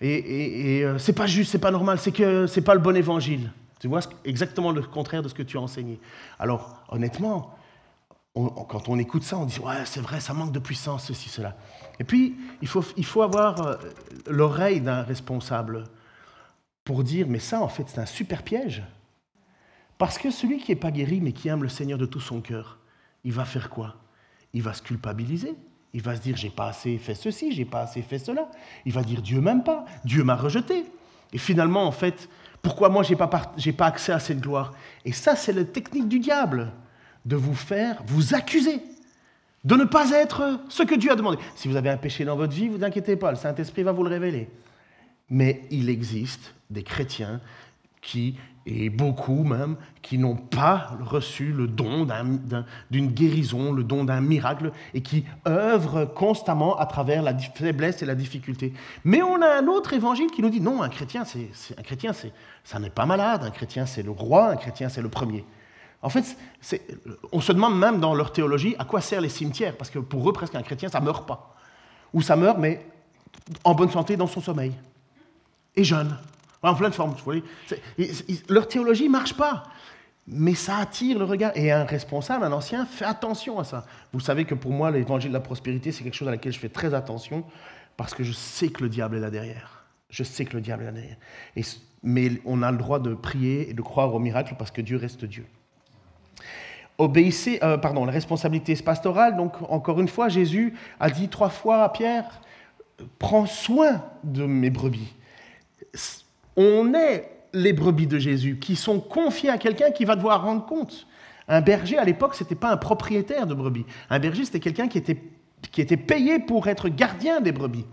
Et, et, c'est pas juste, c'est pas normal, c'est que c'est pas le bon évangile. Tu vois exactement le contraire de ce que tu as enseigné. Alors, honnêtement, quand on écoute ça, on dit ouais, c'est vrai, ça manque de puissance, ceci, cela. Et puis, il faut, il faut avoir euh, l'oreille d'un responsable pour dire mais ça, en fait, c'est un super piège. Parce que celui qui n'est pas guéri, mais qui aime le Seigneur de tout son cœur, il va faire quoi? Il va se culpabiliser. Il va se dire j'ai pas assez fait ceci, j'ai pas assez fait cela. Il va dire Dieu m'aime pas, Dieu m'a rejeté. Et finalement, en fait, pourquoi moi, je n'ai pas, pas accès à cette gloire? Et ça, c'est la technique du diable, de vous faire vous accuser, de ne pas être ce que Dieu a demandé. Si vous avez un péché dans votre vie, vous inquiétez pas, le Saint-Esprit va vous le révéler. Mais il existe des chrétiens qui et beaucoup même qui n'ont pas reçu le don d'une guérison, le don d'un miracle, et qui œuvrent constamment à travers la faiblesse et la difficulté. Mais on a un autre évangile qui nous dit non, un chrétien, un chrétien, ça n'est pas malade, un chrétien, c'est le roi, un chrétien, c'est le premier. En fait, on se demande même dans leur théologie à quoi servent les cimetières, parce que pour eux, presque un chrétien, ça meurt pas. Ou ça meurt, mais en bonne santé dans son sommeil. Et jeune en pleine forme. Leur théologie ne marche pas. Mais ça attire le regard. Et un responsable, un ancien, fait attention à ça. Vous savez que pour moi, l'évangile de la prospérité, c'est quelque chose à laquelle je fais très attention parce que je sais que le diable est là derrière. Je sais que le diable est là derrière. Mais on a le droit de prier et de croire au miracle parce que Dieu reste Dieu. Obéissez, euh, pardon, la responsabilité pastorale. Donc, encore une fois, Jésus a dit trois fois à Pierre Prends soin de mes brebis on est les brebis de Jésus, qui sont confiées à quelqu'un qui va devoir rendre compte. Un berger, à l'époque, ce n'était pas un propriétaire de brebis. Un berger, c'était quelqu'un qui était, payé pour être gardien des brebis.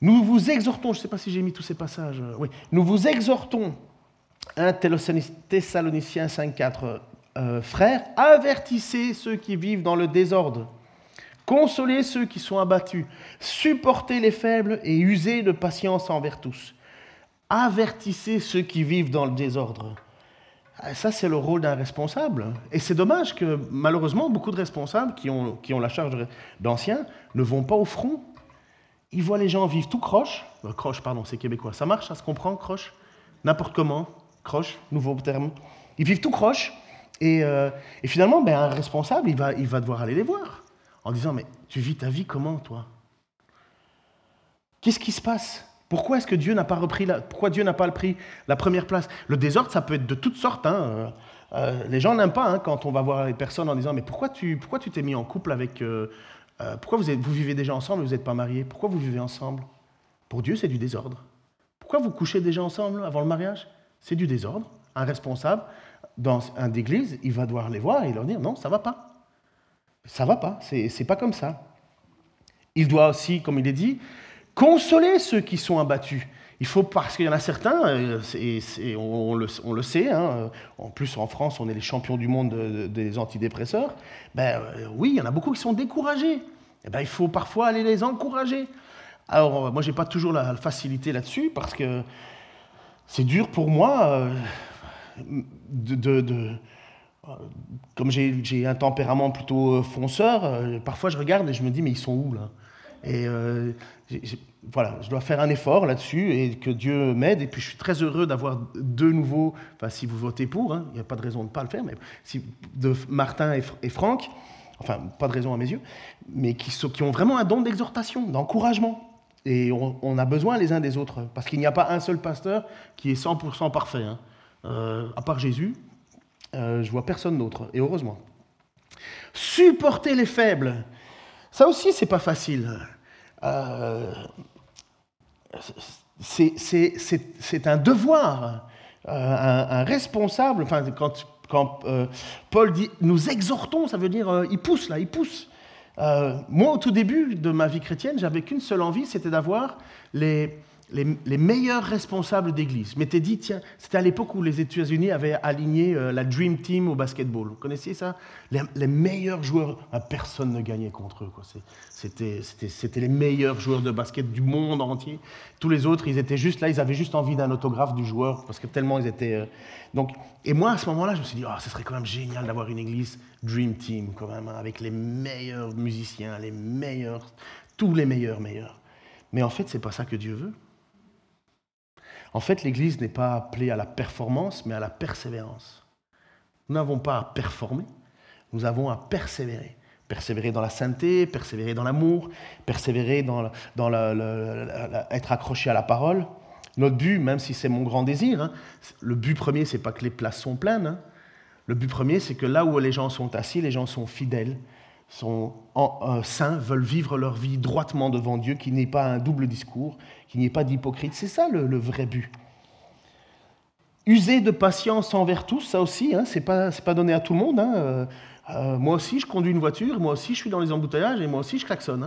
Nous vous exhortons, je ne sais pas si j'ai mis tous ces passages, oui, nous vous exhortons, 1 Thessaloniciens 5.4, euh, frères, avertissez ceux qui vivent dans le désordre, consolez ceux qui sont abattus, supportez les faibles et usez de patience envers tous avertissez ceux qui vivent dans le désordre. Ah, ça, c'est le rôle d'un responsable. Et c'est dommage que, malheureusement, beaucoup de responsables qui ont, la charge d'anciens ne vont pas au front. Ils voient les gens vivre tout croche. Euh, croche, pardon, c'est québécois. Ça marche, ça se comprend, croche N'importe comment. Croche, nouveau terme. Ils vivent tout croche. Et, euh, finalement, ben, un responsable, il va devoir aller les voir en disant Mais tu vis ta vie comment, toi? Qu'est-ce qui se passe? Pourquoi est-ce que Dieu n'a pas repris la, pourquoi Dieu n'a pas pris la première place? Le désordre, ça peut être de toutes sortes. Hein. Euh, euh, les gens n'aiment pas hein, quand on va voir les personnes en disant mais pourquoi tu pourquoi tu t'es mis en couple avec euh, pourquoi vous, vous vivez déjà ensemble et vous n'êtes pas mariés? Pourquoi vous vivez ensemble? Pour Dieu, c'est du désordre. Pourquoi vous couchez déjà ensemble avant le mariage? C'est du désordre. Un responsable dans un église, il va devoir les voir et leur dire non, ça va pas. Ça va pas, c'est pas comme ça. Il doit aussi, comme il est dit, Consoler ceux qui sont abattus. Il faut, parce qu'il y en a certains, euh, et, on, le, sait, hein, en plus en France, on est les champions du monde des antidépresseurs, ben, euh, oui, il y en a beaucoup qui sont découragés. Et eh ben, il faut parfois aller les encourager. Alors, euh, moi, je n'ai pas toujours la facilité là-dessus, parce que c'est dur pour moi. de, euh, comme j'ai un tempérament plutôt euh, fonceur, euh, parfois je regarde et je me dis mais ils sont où là? Et euh, voilà, je dois faire un effort là-dessus et que Dieu m'aide. Et puis je suis très heureux d'avoir deux nouveaux, enfin si vous votez pour, hein, il n'y a pas de raison de ne pas le faire, mais de Martin et, Fr- et Franck, enfin pas de raison à mes yeux, mais qui, ont vraiment un don d'exhortation, d'encouragement. Et on, on a besoin les uns des autres, parce qu'il n'y a pas un seul pasteur qui est 100% parfait. hein. Euh, à part Jésus, euh, je vois personne d'autre, et heureusement. Supporter les faibles, ça aussi c'est pas facile. Euh, c'est- un devoir, euh, un, responsable. Enfin, quand, euh, Paul dit nous exhortons, ça veut dire euh, il pousse là, il pousse. Moi, au tout début de ma vie chrétienne, j'avais qu'une seule envie, c'était d'avoir les, les, meilleurs responsables d'église. M'étais dit, tiens, c'était à l'époque où les États-Unis avaient aligné euh, la Dream Team au basketball. Vous connaissiez ça? Les, meilleurs joueurs, ah, personne ne gagnait contre eux. C'était les meilleurs joueurs de basket du monde entier. Tous les autres, ils étaient juste là, ils avaient juste envie d'un autographe du joueur, parce que tellement ils étaient... euh, Donc, et moi, à ce moment-là, je me suis dit, ah, ce serait quand même génial d'avoir une église Dream Team, quand même, hein, avec les meilleurs musiciens, les meilleurs, tous les meilleurs, meilleurs. Mais en fait, c'est pas ça que Dieu veut. En fait, l'Église n'est pas appelée à la performance, mais à la persévérance. Nous n'avons pas à performer, nous avons à persévérer. Persévérer dans la sainteté, persévérer dans l'amour, persévérer dans, être accroché à la parole. Notre but, même si c'est mon grand désir, hein, le but premier, c'est pas que les places sont pleines. hein. Le but premier, c'est que là où les gens sont assis, les gens sont fidèles, sont euh, saints, veulent vivre leur vie droitement devant Dieu, qu'il n'y ait pas un double discours, qu'il n'y ait pas d'hypocrite. C'est ça le, vrai but. User de patience envers tous, ça aussi, hein, c'est pas, pas donné à tout le monde. hein. Euh, euh, moi aussi, je conduis une voiture, moi aussi, je suis dans les embouteillages et moi aussi, je klaxonne.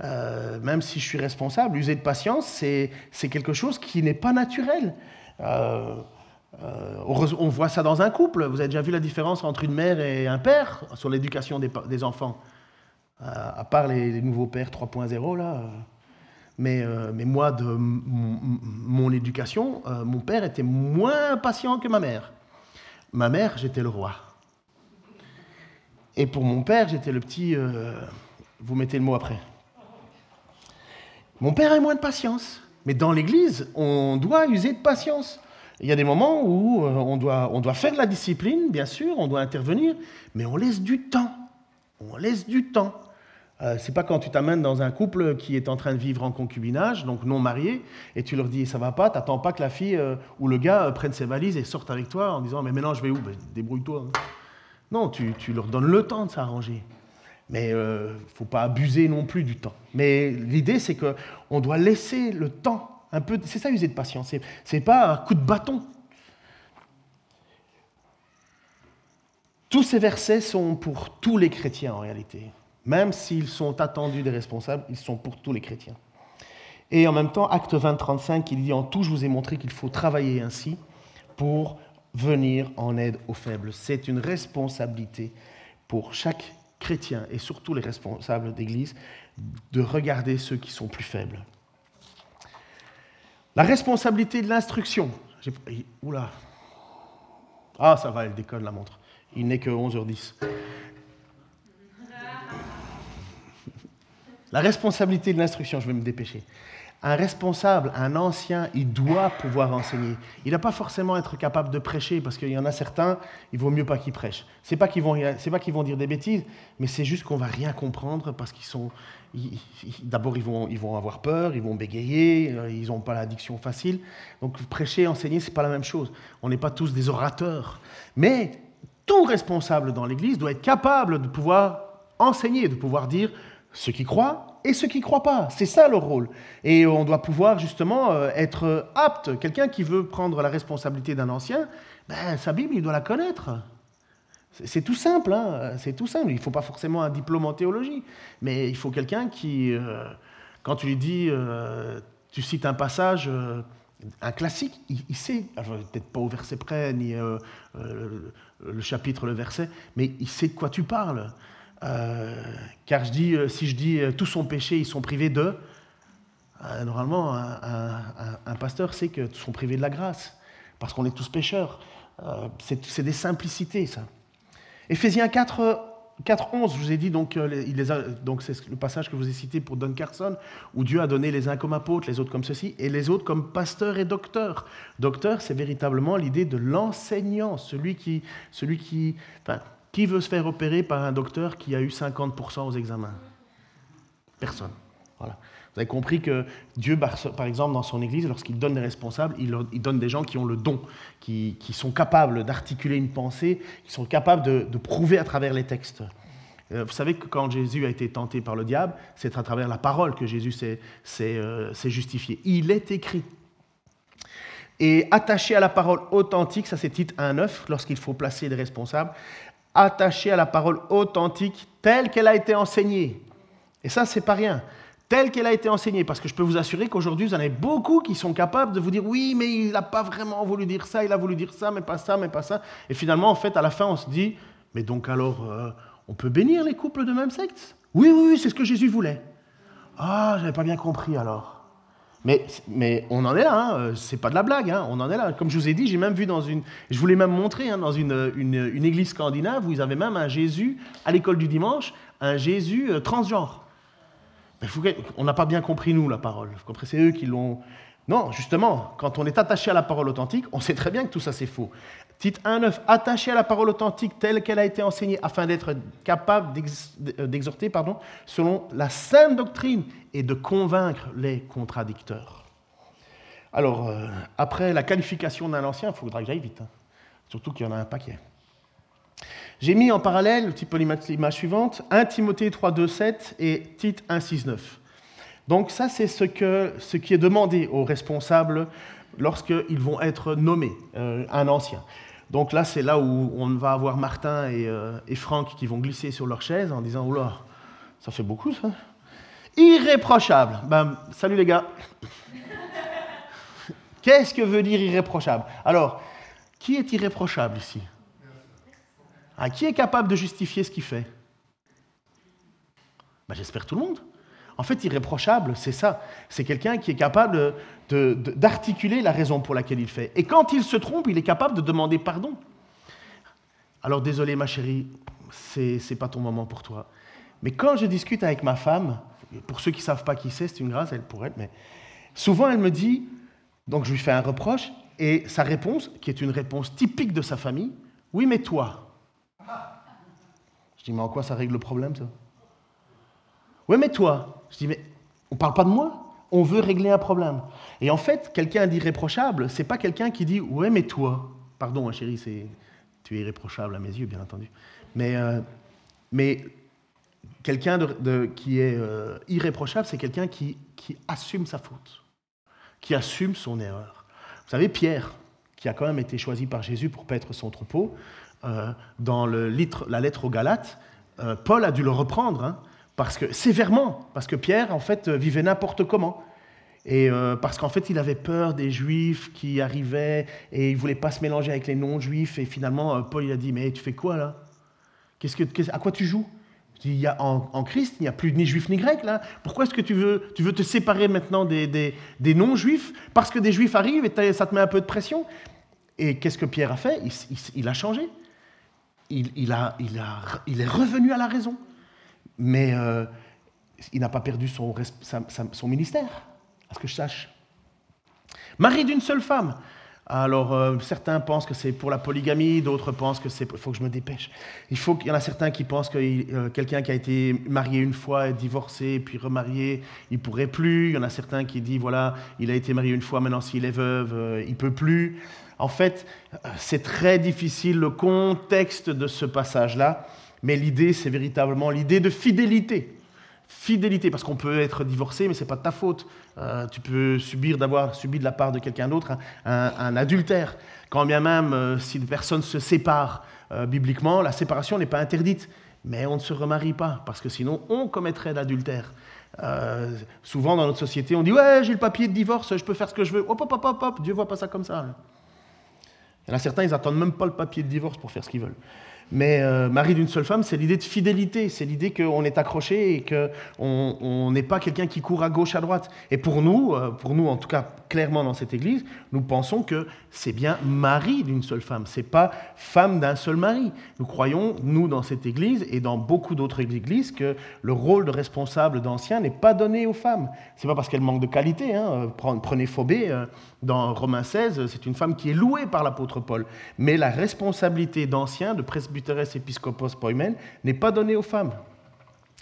hein. Même si je suis responsable, user de patience, c'est quelque chose qui n'est pas naturel. Euh, on voit ça dans un couple. Vous avez déjà vu la différence entre une mère et un père sur l'éducation des, enfants? Euh, À part les, nouveaux pères 3.0, là. euh, mais, mais moi, de mon éducation, mon père était moins patient que ma mère. Ma mère, j'étais le roi. Et pour mon père, j'étais le petit... vous mettez le mot après. Mon père a moins de patience. Mais dans l'Église, on doit user de patience. Il y a des moments où euh, on doit, on doit faire de la discipline, bien sûr, on doit intervenir, mais on laisse du temps. On laisse du temps. Euh, c'est pas quand tu t'amènes dans un couple qui est en train de vivre en concubinage, donc non marié, et tu leur dis ça va pas, t'attends pas que la fille euh, ou le gars euh, prenne ses valises et sorte avec toi en disant mais maintenant je vais où? Ben, Débrouille-toi. hein. Non, tu, tu leur donnes le temps de s'arranger. Mais il ne faut pas abuser non plus du temps. Mais l'idée, c'est qu'on doit laisser le temps, C'est ça, user de patience. C'est pas un coup de bâton. Tous ces versets sont pour tous les chrétiens en réalité. Même s'ils sont attendus des responsables, ils sont pour tous les chrétiens. Et en même temps, acte 20, 35, il dit En tout, je vous ai montré qu'il faut travailler ainsi pour venir en aide aux faibles. C'est une responsabilité pour chaque chrétien et surtout les responsables d'église de regarder ceux qui sont plus faibles. La responsabilité de l'instruction. Oula. Ah, ça va, elle déconne la montre. Il n'est que 11h10. La responsabilité de l'instruction, je vais me dépêcher. Un responsable, un ancien, il doit pouvoir enseigner. Il n'a pas forcément être capable de prêcher, parce qu'il y en a certains, il vaut mieux pas qu'ils prêchent. C'est pas qu'ils vont, pas qu'ils vont dire des bêtises, mais c'est juste qu'on va rien comprendre parce qu'ils sont, d'abord ils vont, avoir peur, ils vont bégayer, euh, ils n'ont pas l'addiction facile. Donc prêcher, enseigner, c'est pas la même chose. On n'est pas tous des orateurs, mais tout responsable dans l'Église doit être capable de pouvoir enseigner, de pouvoir dire ceux qui croient et ceux qui ne croient pas. C'est ça leur rôle. Et on doit pouvoir justement euh, être apte. Quelqu'un qui veut prendre la responsabilité d'un ancien, ben, sa Bible, il doit la connaître. C'est- tout simple, hein, c'est tout simple. Il ne faut pas forcément un diplôme en théologie, mais il faut quelqu'un qui, euh, quand tu lui dis, euh, tu cites un passage, euh, un classique, il, il sait, peut-être pas au verset près, ni le chapitre, le verset, mais il sait de quoi tu parles. Car je dis, si je dis tous sont péchés, ils sont privés de, normalement, un, un- pasteur sait que tous sont privés de la grâce, parce qu'on est tous pécheurs. C'est des simplicités, ça. Éphésiens 4, 4.11, je vous ai dit, donc, euh, c'est le passage que je vous ai cité pour Don Carson, où Dieu a donné les uns comme apôtres, les autres comme ceci, et les autres comme pasteurs et docteurs. Docteur, c'est véritablement l'idée de l'enseignant, celui qui, celui qui, qui veut se faire opérer par un docteur qui a eu 50% aux examens Personne. Voilà. Vous avez compris que Dieu, par exemple, dans son Église, lorsqu'il donne des responsables, il donne des gens qui ont le don, qui, sont capables d'articuler une pensée, qui sont capables de, prouver à travers les textes. Euh, vous savez que quand Jésus a été tenté par le diable, c'est à travers la parole que Jésus euh, s'est justifié. Il est écrit. Et attaché à la parole authentique, ça c'est titre 1.9, lorsqu'il faut placer des responsables, attaché à la parole authentique telle qu'elle a été enseignée. Et ça, c'est pas rien telle qu'elle a été enseignée. Parce que je peux vous assurer qu'aujourd'hui, vous en avez beaucoup qui sont capables de vous dire oui, mais il n'a pas vraiment voulu dire ça, il a voulu dire ça, mais pas ça, mais pas ça. Et finalement, en fait, à la fin, on se dit mais donc alors, euh, on peut bénir les couples de même sexe? Oui, oui, oui, c'est ce que Jésus voulait. Ah, j'avais pas bien compris alors. Mais, mais, on en est là, hein. Euh, c'est pas de la blague, hein. on en est là. Comme je vous ai dit, j'ai même vu dans une. Je voulais même montrer hein, dans une, une, église scandinave où ils avaient même un Jésus, à l'école du dimanche, un Jésus on n'a pas bien compris, nous, la parole. C'est eux qui l'ont. Non, justement, quand on est attaché à la parole authentique, on sait très bien que tout ça, c'est faux. Titre 1.9, attaché à la parole authentique telle qu'elle a été enseignée afin d'être capable d'exhorter pardon, selon la sainte doctrine et de convaincre les contradicteurs. Alors, euh, après la qualification d'un ancien, il faudra que j'aille vite. Hein. Surtout qu'il y en a un paquet. J'ai mis en parallèle, le type l'image suivante, 1 Timothée 3, 2, 7 et Tite 1, 6, 9. Donc ça, c'est ce, qui est demandé aux responsables lorsqu'ils vont être nommés, euh, un ancien. Donc là, c'est là où on va avoir Martin et, euh, et, Franck qui vont glisser sur leur chaise en disant, oula, ça fait beaucoup ça. Irréprochable. Ben, salut les gars. Qu'est-ce que veut dire irréprochable? Alors, qui est irréprochable ici? Ah, qui est capable de justifier ce qu'il fait ben, J'espère tout le monde. En fait, irréprochable, c'est ça. C'est quelqu'un qui est capable d'articuler la raison pour laquelle il fait. Et quand il se trompe, il est capable de demander pardon. Alors désolé ma chérie, c'est n'est pas ton moment pour toi. Mais quand je discute avec ma femme, pour ceux qui ne savent pas qui c'est, c'est une grâce, elle mais souvent elle me dit, donc je lui fais un reproche, et sa réponse, qui est une réponse typique de sa famille, oui mais toi. Je dis, mais en quoi ça règle le problème, ça? Oui, mais toi. Je dis, mais on parle pas de moi, on veut régler un problème. Et en fait, quelqu'un d'irréprochable, c'est pas quelqu'un qui dit, ouais, mais toi. Pardon, hein, chérie, c'est... tu es irréprochable à mes yeux, bien entendu. Mais, euh, mais quelqu'un de, qui est euh, irréprochable, c'est quelqu'un qui, qui assume sa faute, qui assume son erreur. Vous savez, Pierre, qui a quand même été choisi par Jésus pour paître son troupeau, dans le la lettre aux Galates, euh, Paul a dû le reprendre, hein, parce que, sévèrement, parce que Pierre, en fait, vivait n'importe comment. Et euh, parce qu'en fait, il avait peur des juifs qui arrivaient et il ne voulait pas se mélanger avec les non-juifs. Et finalement, Paul il a dit Mais tu fais quoi là? À quoi tu joues? Il y en, Christ, il n'y a plus ni juifs ni grecs là. Pourquoi est-ce que tu veux, tu veux te séparer maintenant des, non-juifs? Parce que des juifs arrivent et ça te met un peu de pression. Et qu'est-ce que Pierre a fait? Il, a changé il, a, est revenu à la raison. Mais euh, il n'a pas perdu son, ministère, à ce que je sache. Mari d'une seule femme. Alors, euh, certains pensent que c'est pour la polygamie, d'autres pensent que c'est... Il faut que je me dépêche. Il, faut, il y en a certains qui pensent que euh, quelqu'un qui a été marié une fois, divorcé, puis remarié, il pourrait plus. Il y en a certains qui disent, voilà, il a été marié une fois, maintenant s'il est veuve, il peut plus. En fait, c'est très difficile le contexte de ce passage-là, mais l'idée, c'est véritablement l'idée de fidélité. Fidélité, parce qu'on peut être divorcé, mais ce n'est pas de ta faute. Euh, tu peux subir d'avoir subi de la part de quelqu'un d'autre un, adultère. Quand bien même, euh, si une personne se sépare euh, bibliquement, la séparation n'est pas interdite, mais on ne se remarie pas, parce que sinon on commettrait l'adultère. souvent dans notre société, on dit Ouais, j'ai le papier de divorce, je peux faire ce que je veux. Hop, hop, hop, hop, hop, Dieu voit pas ça comme ça. Il y en a certains, ils n'attendent même pas le papier de divorce pour faire ce qu'ils veulent. Mais euh, mari d'une seule femme, c'est l'idée de fidélité, c'est l'idée qu'on est accroché et qu'on on n'est pas quelqu'un qui court à gauche, à droite. Et pour nous, euh, pour nous en tout cas clairement dans cette église, nous pensons que c'est bien mari d'une seule femme, c'est pas femme d'un seul mari. Nous croyons, nous dans cette église et dans beaucoup d'autres églises, que le rôle de responsable d'ancien n'est pas donné aux femmes. C'est pas parce qu'elle manque de qualité. Hein. Prenez Phobé euh, dans Romains 16, c'est une femme qui est louée par l'apôtre Paul. Mais la responsabilité d'ancien, de presbyteres episcopos poimen, n'est pas donnée aux femmes.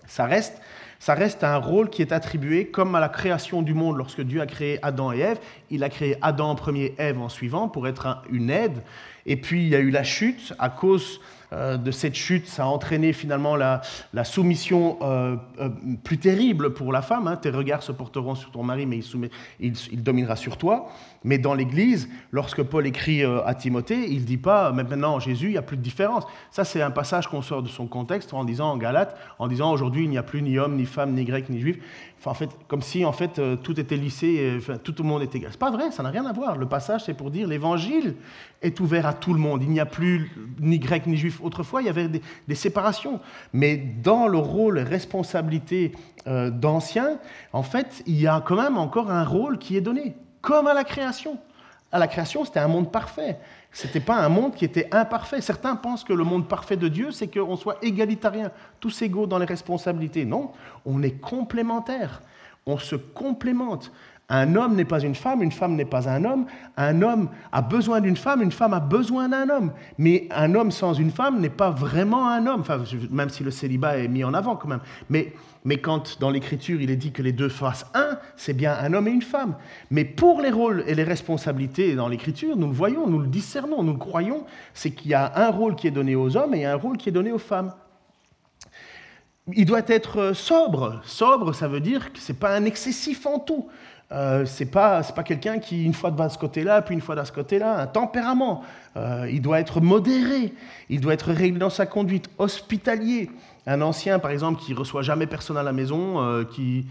Ça reste, ça reste un rôle qui est attribué comme à la création du monde. Lorsque Dieu a créé Adam et Ève, il a créé Adam en premier, Ève en suivant, pour être une aide. Et puis il y a eu la chute à cause de cette chute, ça a entraîné finalement la, soumission euh, euh, plus terrible pour la femme. Hein. Tes regards se porteront sur ton mari, mais il, dominera sur toi. Mais dans l'Église, lorsque Paul écrit à Timothée, il ne dit pas, maintenant en Jésus, il n'y a plus de différence. Ça, c'est un passage qu'on sort de son contexte en disant en Galate, en disant aujourd'hui, il n'y a plus ni homme, ni femme, ni grec, ni juif. Enfin, en fait, comme si en fait tout était lissé, enfin, tout le monde était égal. C'est pas vrai, ça n'a rien à voir. Le passage, c'est pour dire l'évangile est ouvert à tout le monde. Il n'y a plus ni grec ni juif. Autrefois, il y avait des, séparations. Mais dans le rôle responsabilité euh, d'anciens, en fait, il y a quand même encore un rôle qui est donné, comme à la création. À la création, c'était un monde parfait. Ce n'était pas un monde qui était imparfait. Certains pensent que le monde parfait de Dieu, c'est qu'on soit égalitarien, tous égaux dans les responsabilités. Non, on est complémentaires. On se complémente. Un homme n'est pas une femme, une femme n'est pas un homme. Un homme a besoin d'une femme, une femme a besoin d'un homme. Mais un homme sans une femme n'est pas vraiment un homme, même si le célibat est mis en avant quand même. Mais, mais quand dans l'Écriture il est dit que les deux fassent un, c'est bien un homme et une femme. Mais pour les rôles et les responsabilités dans l'Écriture, nous le voyons, nous le discernons, nous le croyons, c'est qu'il y a un rôle qui est donné aux hommes et un rôle qui est donné aux femmes. Il doit être sobre. Sobre, ça veut dire que ce n'est pas un excessif en tout. Euh, c'est pas pas quelqu'un qui une fois va de ce côté-là puis une fois de ce côté-là un tempérament euh, il doit être modéré il doit être réglé dans sa conduite hospitalier un ancien par exemple qui reçoit jamais personne à la maison euh, qui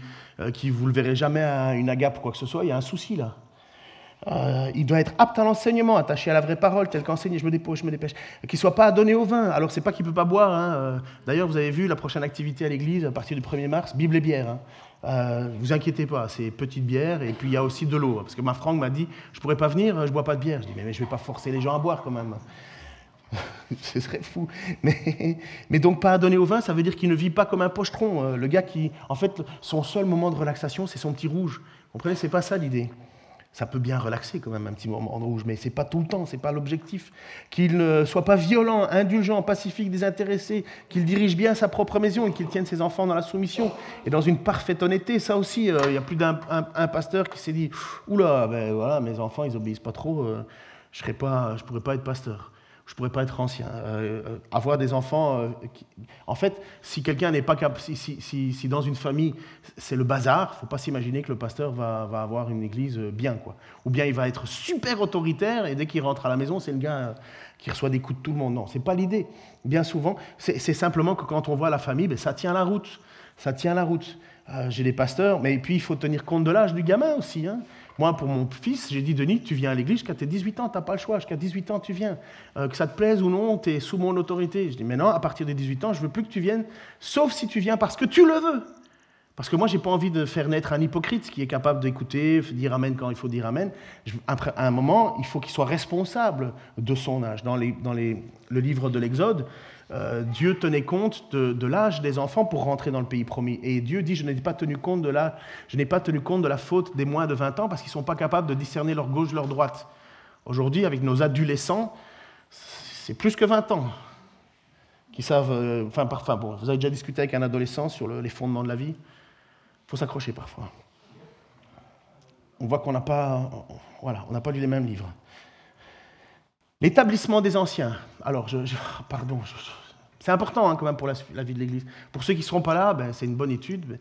qui vous le verrez jamais à une agape ou quoi que ce soit il y a un souci là il doit être apte à l'enseignement, attaché à la vraie parole, tel qu'enseigné, je me dépêche, je me dépêche. Qu'il ne soit pas donné au vin. Alors, c'est pas qu'il ne peut pas boire. Hein. D'ailleurs, vous avez vu la prochaine activité à l'église, à partir du 1er mars, Bible et bière. Hein. Euh, vous inquiétez pas, c'est petite bière et puis il y a aussi de l'eau. Parce que ma Franck m'a dit, je pourrais pas venir, je bois pas de bière. Je dis, mais, je vais pas forcer les gens à boire quand même. Ce serait fou. Mais, mais, donc pas donner au vin, ça veut dire qu'il ne vit pas comme un pochetron. Euh, le gars qui, en fait, son seul moment de relaxation, c'est son petit rouge. Vous comprenez, c'est pas ça l'idée. Ça peut bien relaxer quand même un petit moment en rouge, mais c'est pas tout le temps, c'est pas l'objectif. Qu'il ne soit pas violent, indulgent, pacifique, désintéressé, qu'il dirige bien sa propre maison et qu'il tienne ses enfants dans la soumission et dans une parfaite honnêteté. Ça aussi, euh, il y a plus d'un pasteur qui s'est dit Oula, ben voilà, mes enfants, ils obéissent pas trop, euh, je ne je pourrais pas être pasteur je pourrais pas être ancien. Euh, euh, avoir des enfants. Euh, en fait, si quelqu'un n'est pas capable. Si, dans une famille, c'est le bazar, il ne faut pas s'imaginer que le pasteur va, avoir une église bien. Quoi. Ou bien il va être super autoritaire et dès qu'il rentre à la maison, c'est le gars qui reçoit des coups de tout le monde. Non, ce n'est pas l'idée. Bien souvent, c'est simplement que quand on voit la famille, ben, ça tient la route. Ça tient la route. J'ai des pasteurs, mais puis il faut tenir compte de l'âge du gamin aussi. Hein. Moi, pour mon fils, j'ai dit, Denis, tu viens à l'église jusqu'à tes 18 ans, tu n'as pas le choix, jusqu'à 18 ans, tu viens. Euh, que ça te plaise ou non, tu es sous mon autorité. Je dis, mais non, à partir des 18 ans, je veux plus que tu viennes, sauf si tu viens parce que tu le veux. Parce que moi, je n'ai pas envie de faire naître un hypocrite qui est capable d'écouter, dire Amen quand il faut dire Amen. Après, à un moment, il faut qu'il soit responsable de son âge. Dans, les, dans les, le livre de l'Exode, euh, Dieu tenait compte de, l'âge des enfants pour rentrer dans le pays promis. Et Dieu dit, je n'ai pas tenu compte de la, je n'ai pas tenu compte de la faute des moins de 20 ans parce qu'ils ne sont pas capables de discerner leur gauche, leur droite. Aujourd'hui, avec nos adolescents, c'est plus que 20 ans qui savent. Euh, enfin, bon, vous avez déjà discuté avec un adolescent sur les fondements de la vie. Il faut s'accrocher parfois. On voit qu'on n'a pas, voilà, on n'a pas lu les mêmes livres. L'établissement des anciens. Alors, je, pardon, c'est important hein, quand même pour la, vie de l'Église. Pour ceux qui ne seront pas là, ben, c'est une bonne étude.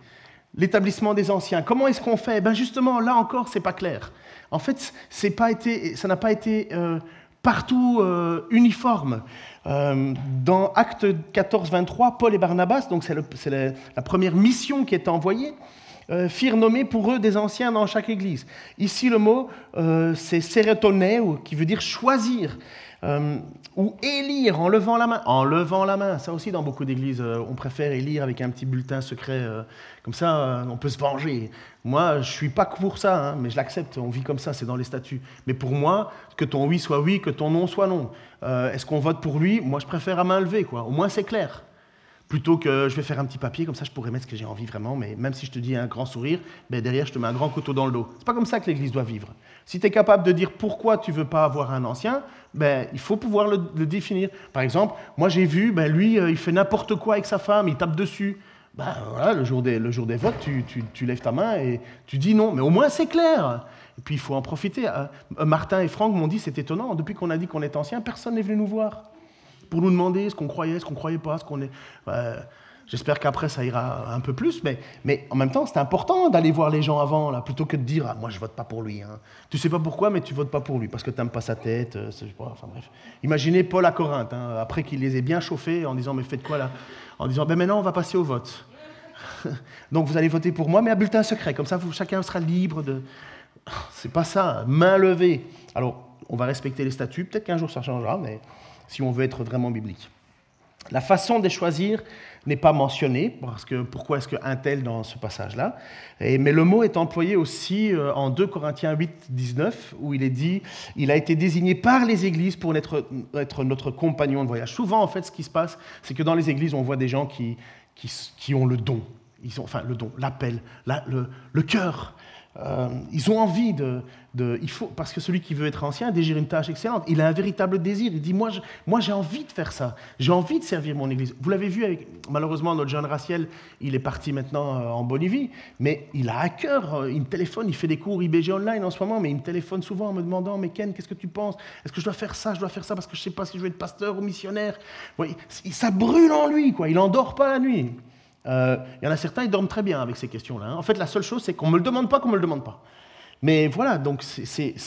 L'établissement des anciens. Comment est-ce qu'on fait? Ben Justement, là encore, c'est pas clair. En fait, pas été, ça n'a pas été euh, partout euh, uniforme. Euh, dans Acte 14, 23, Paul et Barnabas, donc c'est la, première mission qui est envoyée, firent nommer pour eux des anciens dans chaque église. Ici, le mot, c'est sérotoneo, qui veut dire choisir. Euh, ou élire en levant la main. En levant la main, ça aussi dans beaucoup d'églises, euh, on préfère élire avec un petit bulletin secret, euh, comme ça on peut se venger. Moi, je suis pas pour ça, hein, mais je l'accepte, on vit comme ça, c'est dans les statuts. Mais pour moi, que ton oui soit oui, que ton non soit non. Est-ce qu'on vote pour lui? Moi, je préfère à main levée, quoi. Au moins, c'est clair. Plutôt que je vais faire un petit papier, comme ça je pourrais mettre ce que j'ai envie vraiment, mais même si je te dis un grand sourire, ben derrière je te mets un grand couteau dans le dos. C'est pas comme ça que l'Église doit vivre. Si tu es capable de dire pourquoi tu veux pas avoir un ancien, ben, il faut pouvoir le, le définir. Par exemple, moi j'ai vu, ben, lui, euh, il fait n'importe quoi avec sa femme, il tape dessus. Ben, voilà, le, jour des, le jour des votes, tu, tu- tu lèves ta main et tu dis non. Mais au moins c'est clair. Et puis il faut en profiter. Euh, Martin et Franck m'ont dit, c'est étonnant, depuis qu'on a dit qu'on est ancien, personne n'est venu nous voir pour nous demander ce qu'on croyait, ce qu'on croyait pas, ce qu'on est. Euh, J'espère qu'après ça ira un peu plus, mais, mais en même temps, c'est important d'aller voir les gens avant, là, plutôt que de dire ah, moi je vote pas pour lui. Hein. Tu sais pas pourquoi, mais tu votes pas pour lui parce que tu n'aimes pas sa tête. euh, enfin bref. Imaginez Paul à Corinthe, hein, après qu'il les ait bien chauffés en disant mais faites quoi là? En disant ben maintenant on va passer au vote. Donc vous allez voter pour moi, mais à bulletin secret, comme ça chacun sera libre de. C'est pas ça, main levée. Alors, on va respecter les statuts, peut-être qu'un jour ça changera, mais si on veut être vraiment biblique. La façon de choisir n'est pas mentionnée, parce que pourquoi est-ce qu'un tel dans ce passage-là? Mais le mot est employé aussi euh, en 2 Corinthiens 8, 19, où il est dit il a été désigné par les églises pour être, notre compagnon de voyage. Souvent, en fait, ce qui se passe, c'est que dans les églises, on voit des gens qui, ont le don. Ils ont, enfin, le don, l'appel, la- le, le cœur. Euh, ils ont envie de, il faut, parce que celui qui veut être ancien désire une tâche excellente. Il a un véritable désir. Il dit moi, moi, j'ai envie de faire ça. J'ai envie de servir mon Église. Vous l'avez vu avec, malheureusement, notre jeune Raciel, il est parti maintenant euh, en Bolivie, mais il a à cœur. euh, Il me téléphone, il fait des cours IBG online en ce moment, mais il me téléphone souvent en me demandant mais Ken, qu'est-ce que tu penses? Est-ce que je dois faire ça? Je dois faire ça parce que je sais pas si je vais être pasteur ou missionnaire? Oui, ça brûle en lui, quoi. Il n'endort pas la nuit. Euh, Il y en a certains, ils dorment très bien avec ces questions-là. hein. En fait, la seule chose, c'est qu'on ne me le demande pas, qu'on ne me le demande pas. Mais voilà, donc c'est-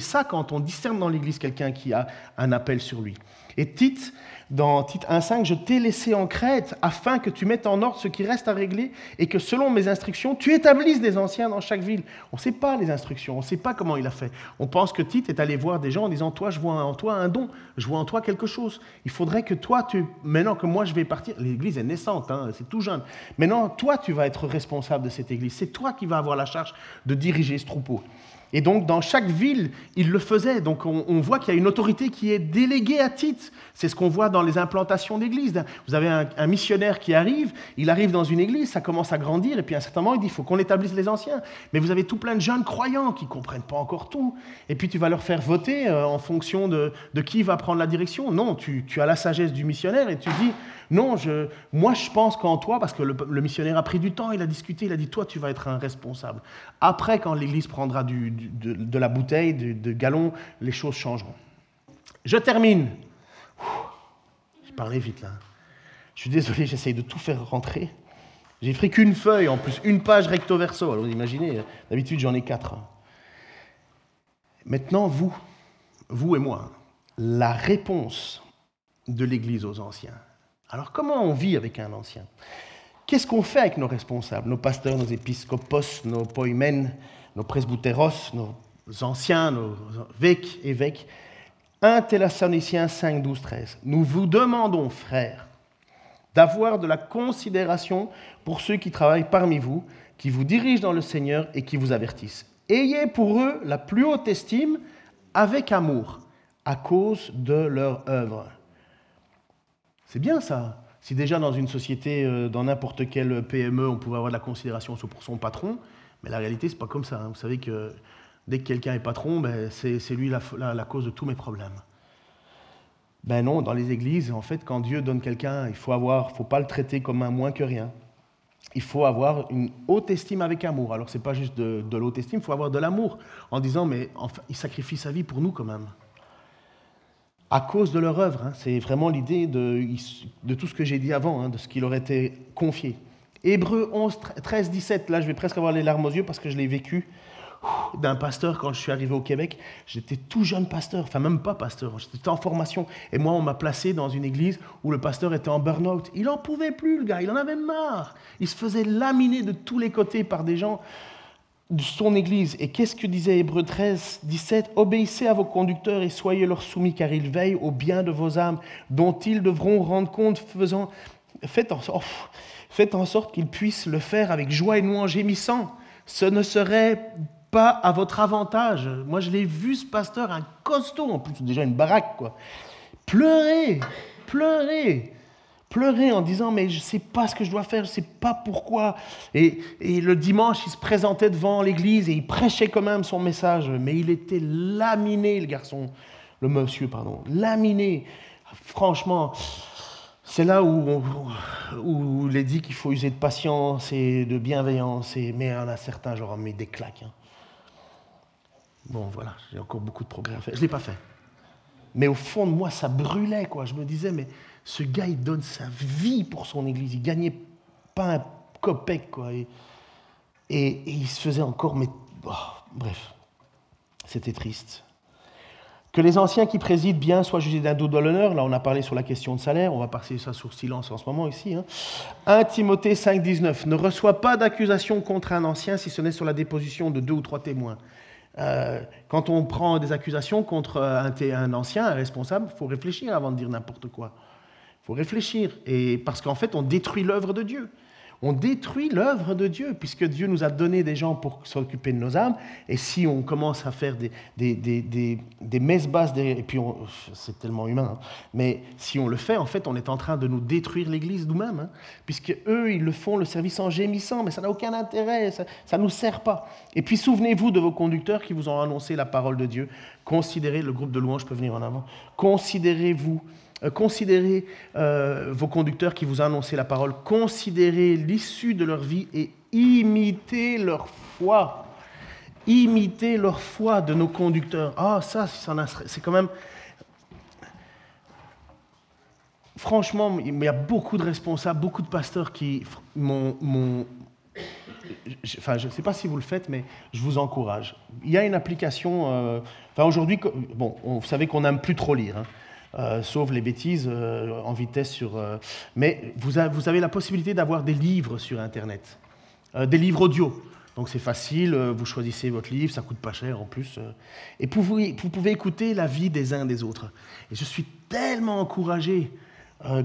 ça quand on discerne dans l'Église quelqu'un qui a un appel sur lui. Et Tite, dans Tite 1.5, je t'ai laissé en Crète afin que tu mettes en ordre ce qui reste à régler et que selon mes instructions, tu établisses des anciens dans chaque ville. On ne sait pas les instructions, on ne sait pas comment il a fait. On pense que Tite est allé voir des gens en disant, toi, je vois en toi un don, je vois en toi quelque chose. Il faudrait que toi, tu, maintenant que moi je vais partir, l'Église est naissante, hein, c'est tout jeune. Maintenant, toi, tu vas être responsable de cette Église. C'est toi qui vas avoir la charge de diriger ce troupeau. Et donc, dans chaque ville, il le faisait. Donc, on, voit qu'il y a une autorité qui est déléguée à Tite. C'est ce qu'on voit dans les implantations d'églises. Vous avez un, missionnaire qui arrive, il arrive dans une église, ça commence à grandir, et puis à un certain moment, il dit il faut qu'on établisse les anciens. Mais vous avez tout plein de jeunes croyants qui ne comprennent pas encore tout. Et puis, tu vas leur faire voter euh, en fonction de, qui va prendre la direction. Non, tu as la sagesse du missionnaire et tu dis non, je, moi je pense qu'en toi, parce que le, missionnaire a pris du temps, il a discuté, il a dit toi tu vas être un responsable. Après, quand l'Église prendra de, la bouteille, de, galon, les choses changeront. Je termine. J'ai parlé vite là. Je suis désolé, j'essaye de tout faire rentrer. J'ai pris qu'une feuille en plus, une page recto verso. Alors vous imaginez, d'habitude j'en ai quatre. Maintenant, vous, vous et moi, la réponse de l'Église aux anciens. Alors comment on vit avec un ancien? Qu'est-ce qu'on fait avec nos responsables, nos pasteurs, nos épiscopos, nos poimen, nos presbytéros, nos anciens, nos évêques, évêques? 1 Thessaloniciens 5, 12, 13. Nous vous demandons, frères, d'avoir de la considération pour ceux qui travaillent parmi vous, qui vous dirigent dans le Seigneur et qui vous avertissent. Ayez pour eux la plus haute estime avec amour, à cause de leur œuvre. C'est bien ça. Si déjà dans une société, euh, dans n'importe quelle PME, on pouvait avoir de la considération pour son patron, mais la réalité, c'est pas comme ça. hein. Vous savez que dès que quelqu'un est patron, ben, c'est lui la, la- la cause de tous mes problèmes. Ben non, dans les églises, en fait, quand Dieu donne quelqu'un, il faut avoir, faut pas le traiter comme un moins que rien. Il faut avoir une haute estime avec amour. Alors, c'est pas juste de, de l'haute estime, il faut avoir de l'amour en disant, mais enfin, il sacrifie sa vie pour nous quand même à cause de leur œuvre. hein. C'est vraiment l'idée de, tout ce que j'ai dit avant, hein, de ce qui leur était confié. Hébreux 11, 13, 17, là je vais presque avoir les larmes aux yeux parce que je l'ai vécu. d'un pasteur quand je suis arrivé au Québec. J'étais tout jeune pasteur, enfin même pas pasteur, j'étais en formation. Et moi, on m'a placé dans une église où le pasteur était en burn-out. Il n'en pouvait plus, le gars, il en avait marre. Il se faisait laminer de tous les côtés par des gens de son Église. Et qu'est-ce que disait Hébreu 13, 17 Obéissez à vos conducteurs et soyez leur soumis, car ils veillent au bien de vos âmes, dont ils devront rendre compte, faisant... Faites en sorte, faites en sorte qu'ils puissent le faire avec joie et non en gémissant. Ce ne serait pas à votre avantage. Moi, je l'ai vu, ce pasteur, un costaud, en plus, déjà une baraque, quoi. Pleurer, pleurer pleurer en disant mais je ne sais pas ce que je dois faire, je ne sais pas pourquoi. Et, le dimanche, il se présentait devant l'église et il prêchait quand même son message, mais il était laminé, le garçon, le monsieur, pardon, laminé. Franchement, c'est là où, où, il est dit qu'il faut user de patience et de bienveillance, et, mais en a certains, genre, mis des claques. Hein. Bon, voilà, j'ai encore beaucoup de progrès à faire. Je ne l'ai pas fait. Mais au fond de moi, ça brûlait, quoi. Je me disais, mais ce gars, il donne sa vie pour son église. Il gagnait pas un copec. Et, il se faisait encore, mais oh, bref, c'était triste. Que les anciens qui président bien soient jugés d'un dos de l'honneur. Là, on a parlé sur la question de salaire. On va passer ça sur silence en ce moment ici. Hein. 1 Timothée 5, 19. Ne reçoit pas d'accusation contre un ancien si ce n'est sur la déposition de deux ou trois témoins. Euh, quand on prend des accusations contre un, un ancien, un responsable, il faut réfléchir avant de dire n'importe quoi faut réfléchir. Et parce qu'en fait, on détruit l'œuvre de Dieu. On détruit l'œuvre de Dieu, puisque Dieu nous a donné des gens pour s'occuper de nos âmes. Et si on commence à faire des, messes basses, et puis c'est tellement humain, hein, mais si on le fait, en fait, on est en train de nous détruire l'Église nous-mêmes, hein, puisque eux, ils le font le service en gémissant, mais ça n'a aucun intérêt, ça ne nous sert pas. Et puis souvenez-vous de vos conducteurs qui vous ont annoncé la parole de Dieu. Considérez, le groupe de louanges peut venir en avant, considérez-vous considérez euh, vos conducteurs qui vous annoncé la parole, considérez l'issue de leur vie et imitez leur foi. Imitez leur foi de nos conducteurs. Ah, ça, c'est quand même... Franchement, il y a beaucoup de responsables, beaucoup de pasteurs qui m'ont... Enfin, je ne sais pas si vous le faites, mais je vous encourage. Il y a une application... Euh, enfin, aujourd'hui, bon, vous savez qu'on n'aime plus trop lire. Hein. Euh, sauf les bêtises euh, en vitesse sur... Euh, mais vous, avez la possibilité d'avoir des livres sur Internet, des livres audio. Donc c'est facile, vous choisissez votre livre, ça coûte pas cher en plus. et vous, vous, pouvez écouter la vie des uns des autres. Et je suis tellement encouragé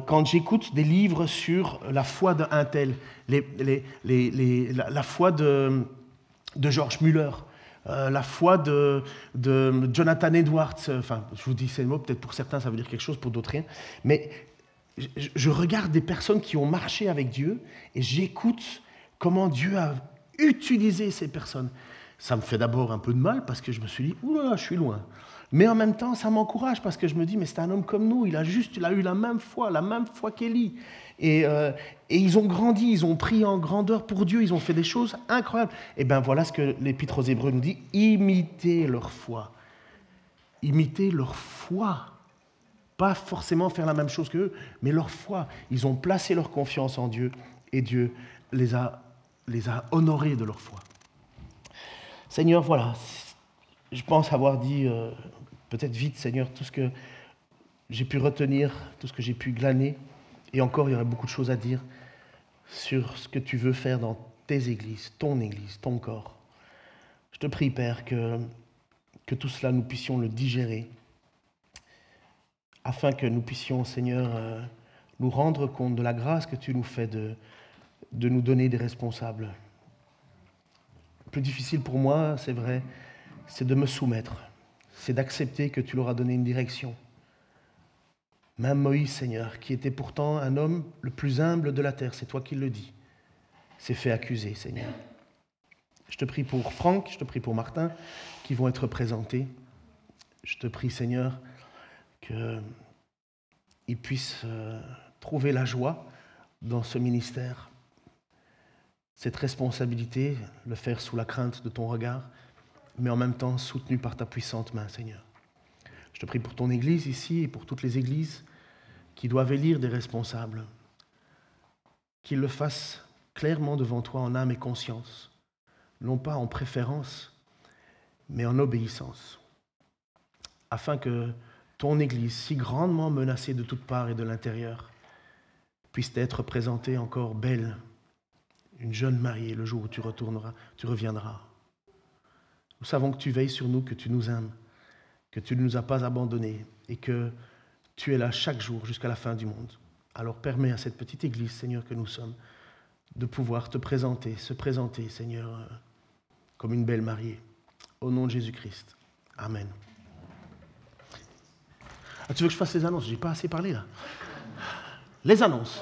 quand j'écoute des livres sur la foi d'un tel, la, foi de, de George Muller, euh, la foi de, Jonathan Edwards. Enfin, je vous dis ces mots, peut-être pour certains ça veut dire quelque chose, pour d'autres rien. Mais je, regarde des personnes qui ont marché avec Dieu et j'écoute comment Dieu a utilisé ces personnes. Ça me fait d'abord un peu de mal parce que je me suis dit, oula, je suis loin. Mais en même temps, ça m'encourage parce que je me dis, mais c'est un homme comme nous, il a juste, il a eu la même foi, la même foi qu'Élie. Euh, et, ils ont grandi, ils ont pris en grandeur pour Dieu, ils ont fait des choses incroyables. Et bien voilà ce que l'Épître aux Hébreux nous dit imitez leur foi. Imitez leur foi. Pas forcément faire la même chose qu'eux, mais leur foi. Ils ont placé leur confiance en Dieu et Dieu les a, les a honorés de leur foi. Seigneur, voilà, je pense avoir dit euh, peut-être vite, Seigneur, tout ce que j'ai pu retenir, tout ce que j'ai pu glaner. Et encore, il y aurait beaucoup de choses à dire sur ce que tu veux faire dans tes églises, ton église, ton corps. Je te prie, Père, que, que tout cela, nous puissions le digérer, afin que nous puissions, Seigneur, euh, nous rendre compte de la grâce que tu nous fais de, de nous donner des responsables. Le plus difficile pour moi, c'est vrai, c'est de me soumettre, c'est d'accepter que tu leur as donné une direction, même Moïse, Seigneur, qui était pourtant un homme le plus humble de la terre, c'est toi qui le dis, s'est fait accuser, Seigneur. Je te prie pour Franck, je te prie pour Martin, qui vont être présentés. Je te prie, Seigneur, qu'ils puissent euh, trouver la joie dans ce ministère, cette responsabilité, le faire sous la crainte de ton regard, mais en même temps soutenu par ta puissante main, Seigneur. Je te prie pour ton Église ici et pour toutes les Églises qui doivent élire des responsables, qu'ils le fassent clairement devant toi en âme et conscience, non pas en préférence, mais en obéissance, afin que ton Église, si grandement menacée de toutes parts et de l'intérieur, puisse être présentée encore belle, une jeune mariée le jour où tu tu reviendras. Nous savons que tu veilles sur nous, que tu nous aimes, que tu ne nous as pas abandonnés et que tu es là chaque jour jusqu'à la fin du monde. Alors permets à cette petite Église, Seigneur, que nous sommes, de pouvoir te présenter, se présenter, Seigneur, euh, comme une belle mariée. Au nom de Jésus-Christ. Amen. Ah, tu veux que je fasse les annonces? J'ai pas assez parlé là. Les annonces.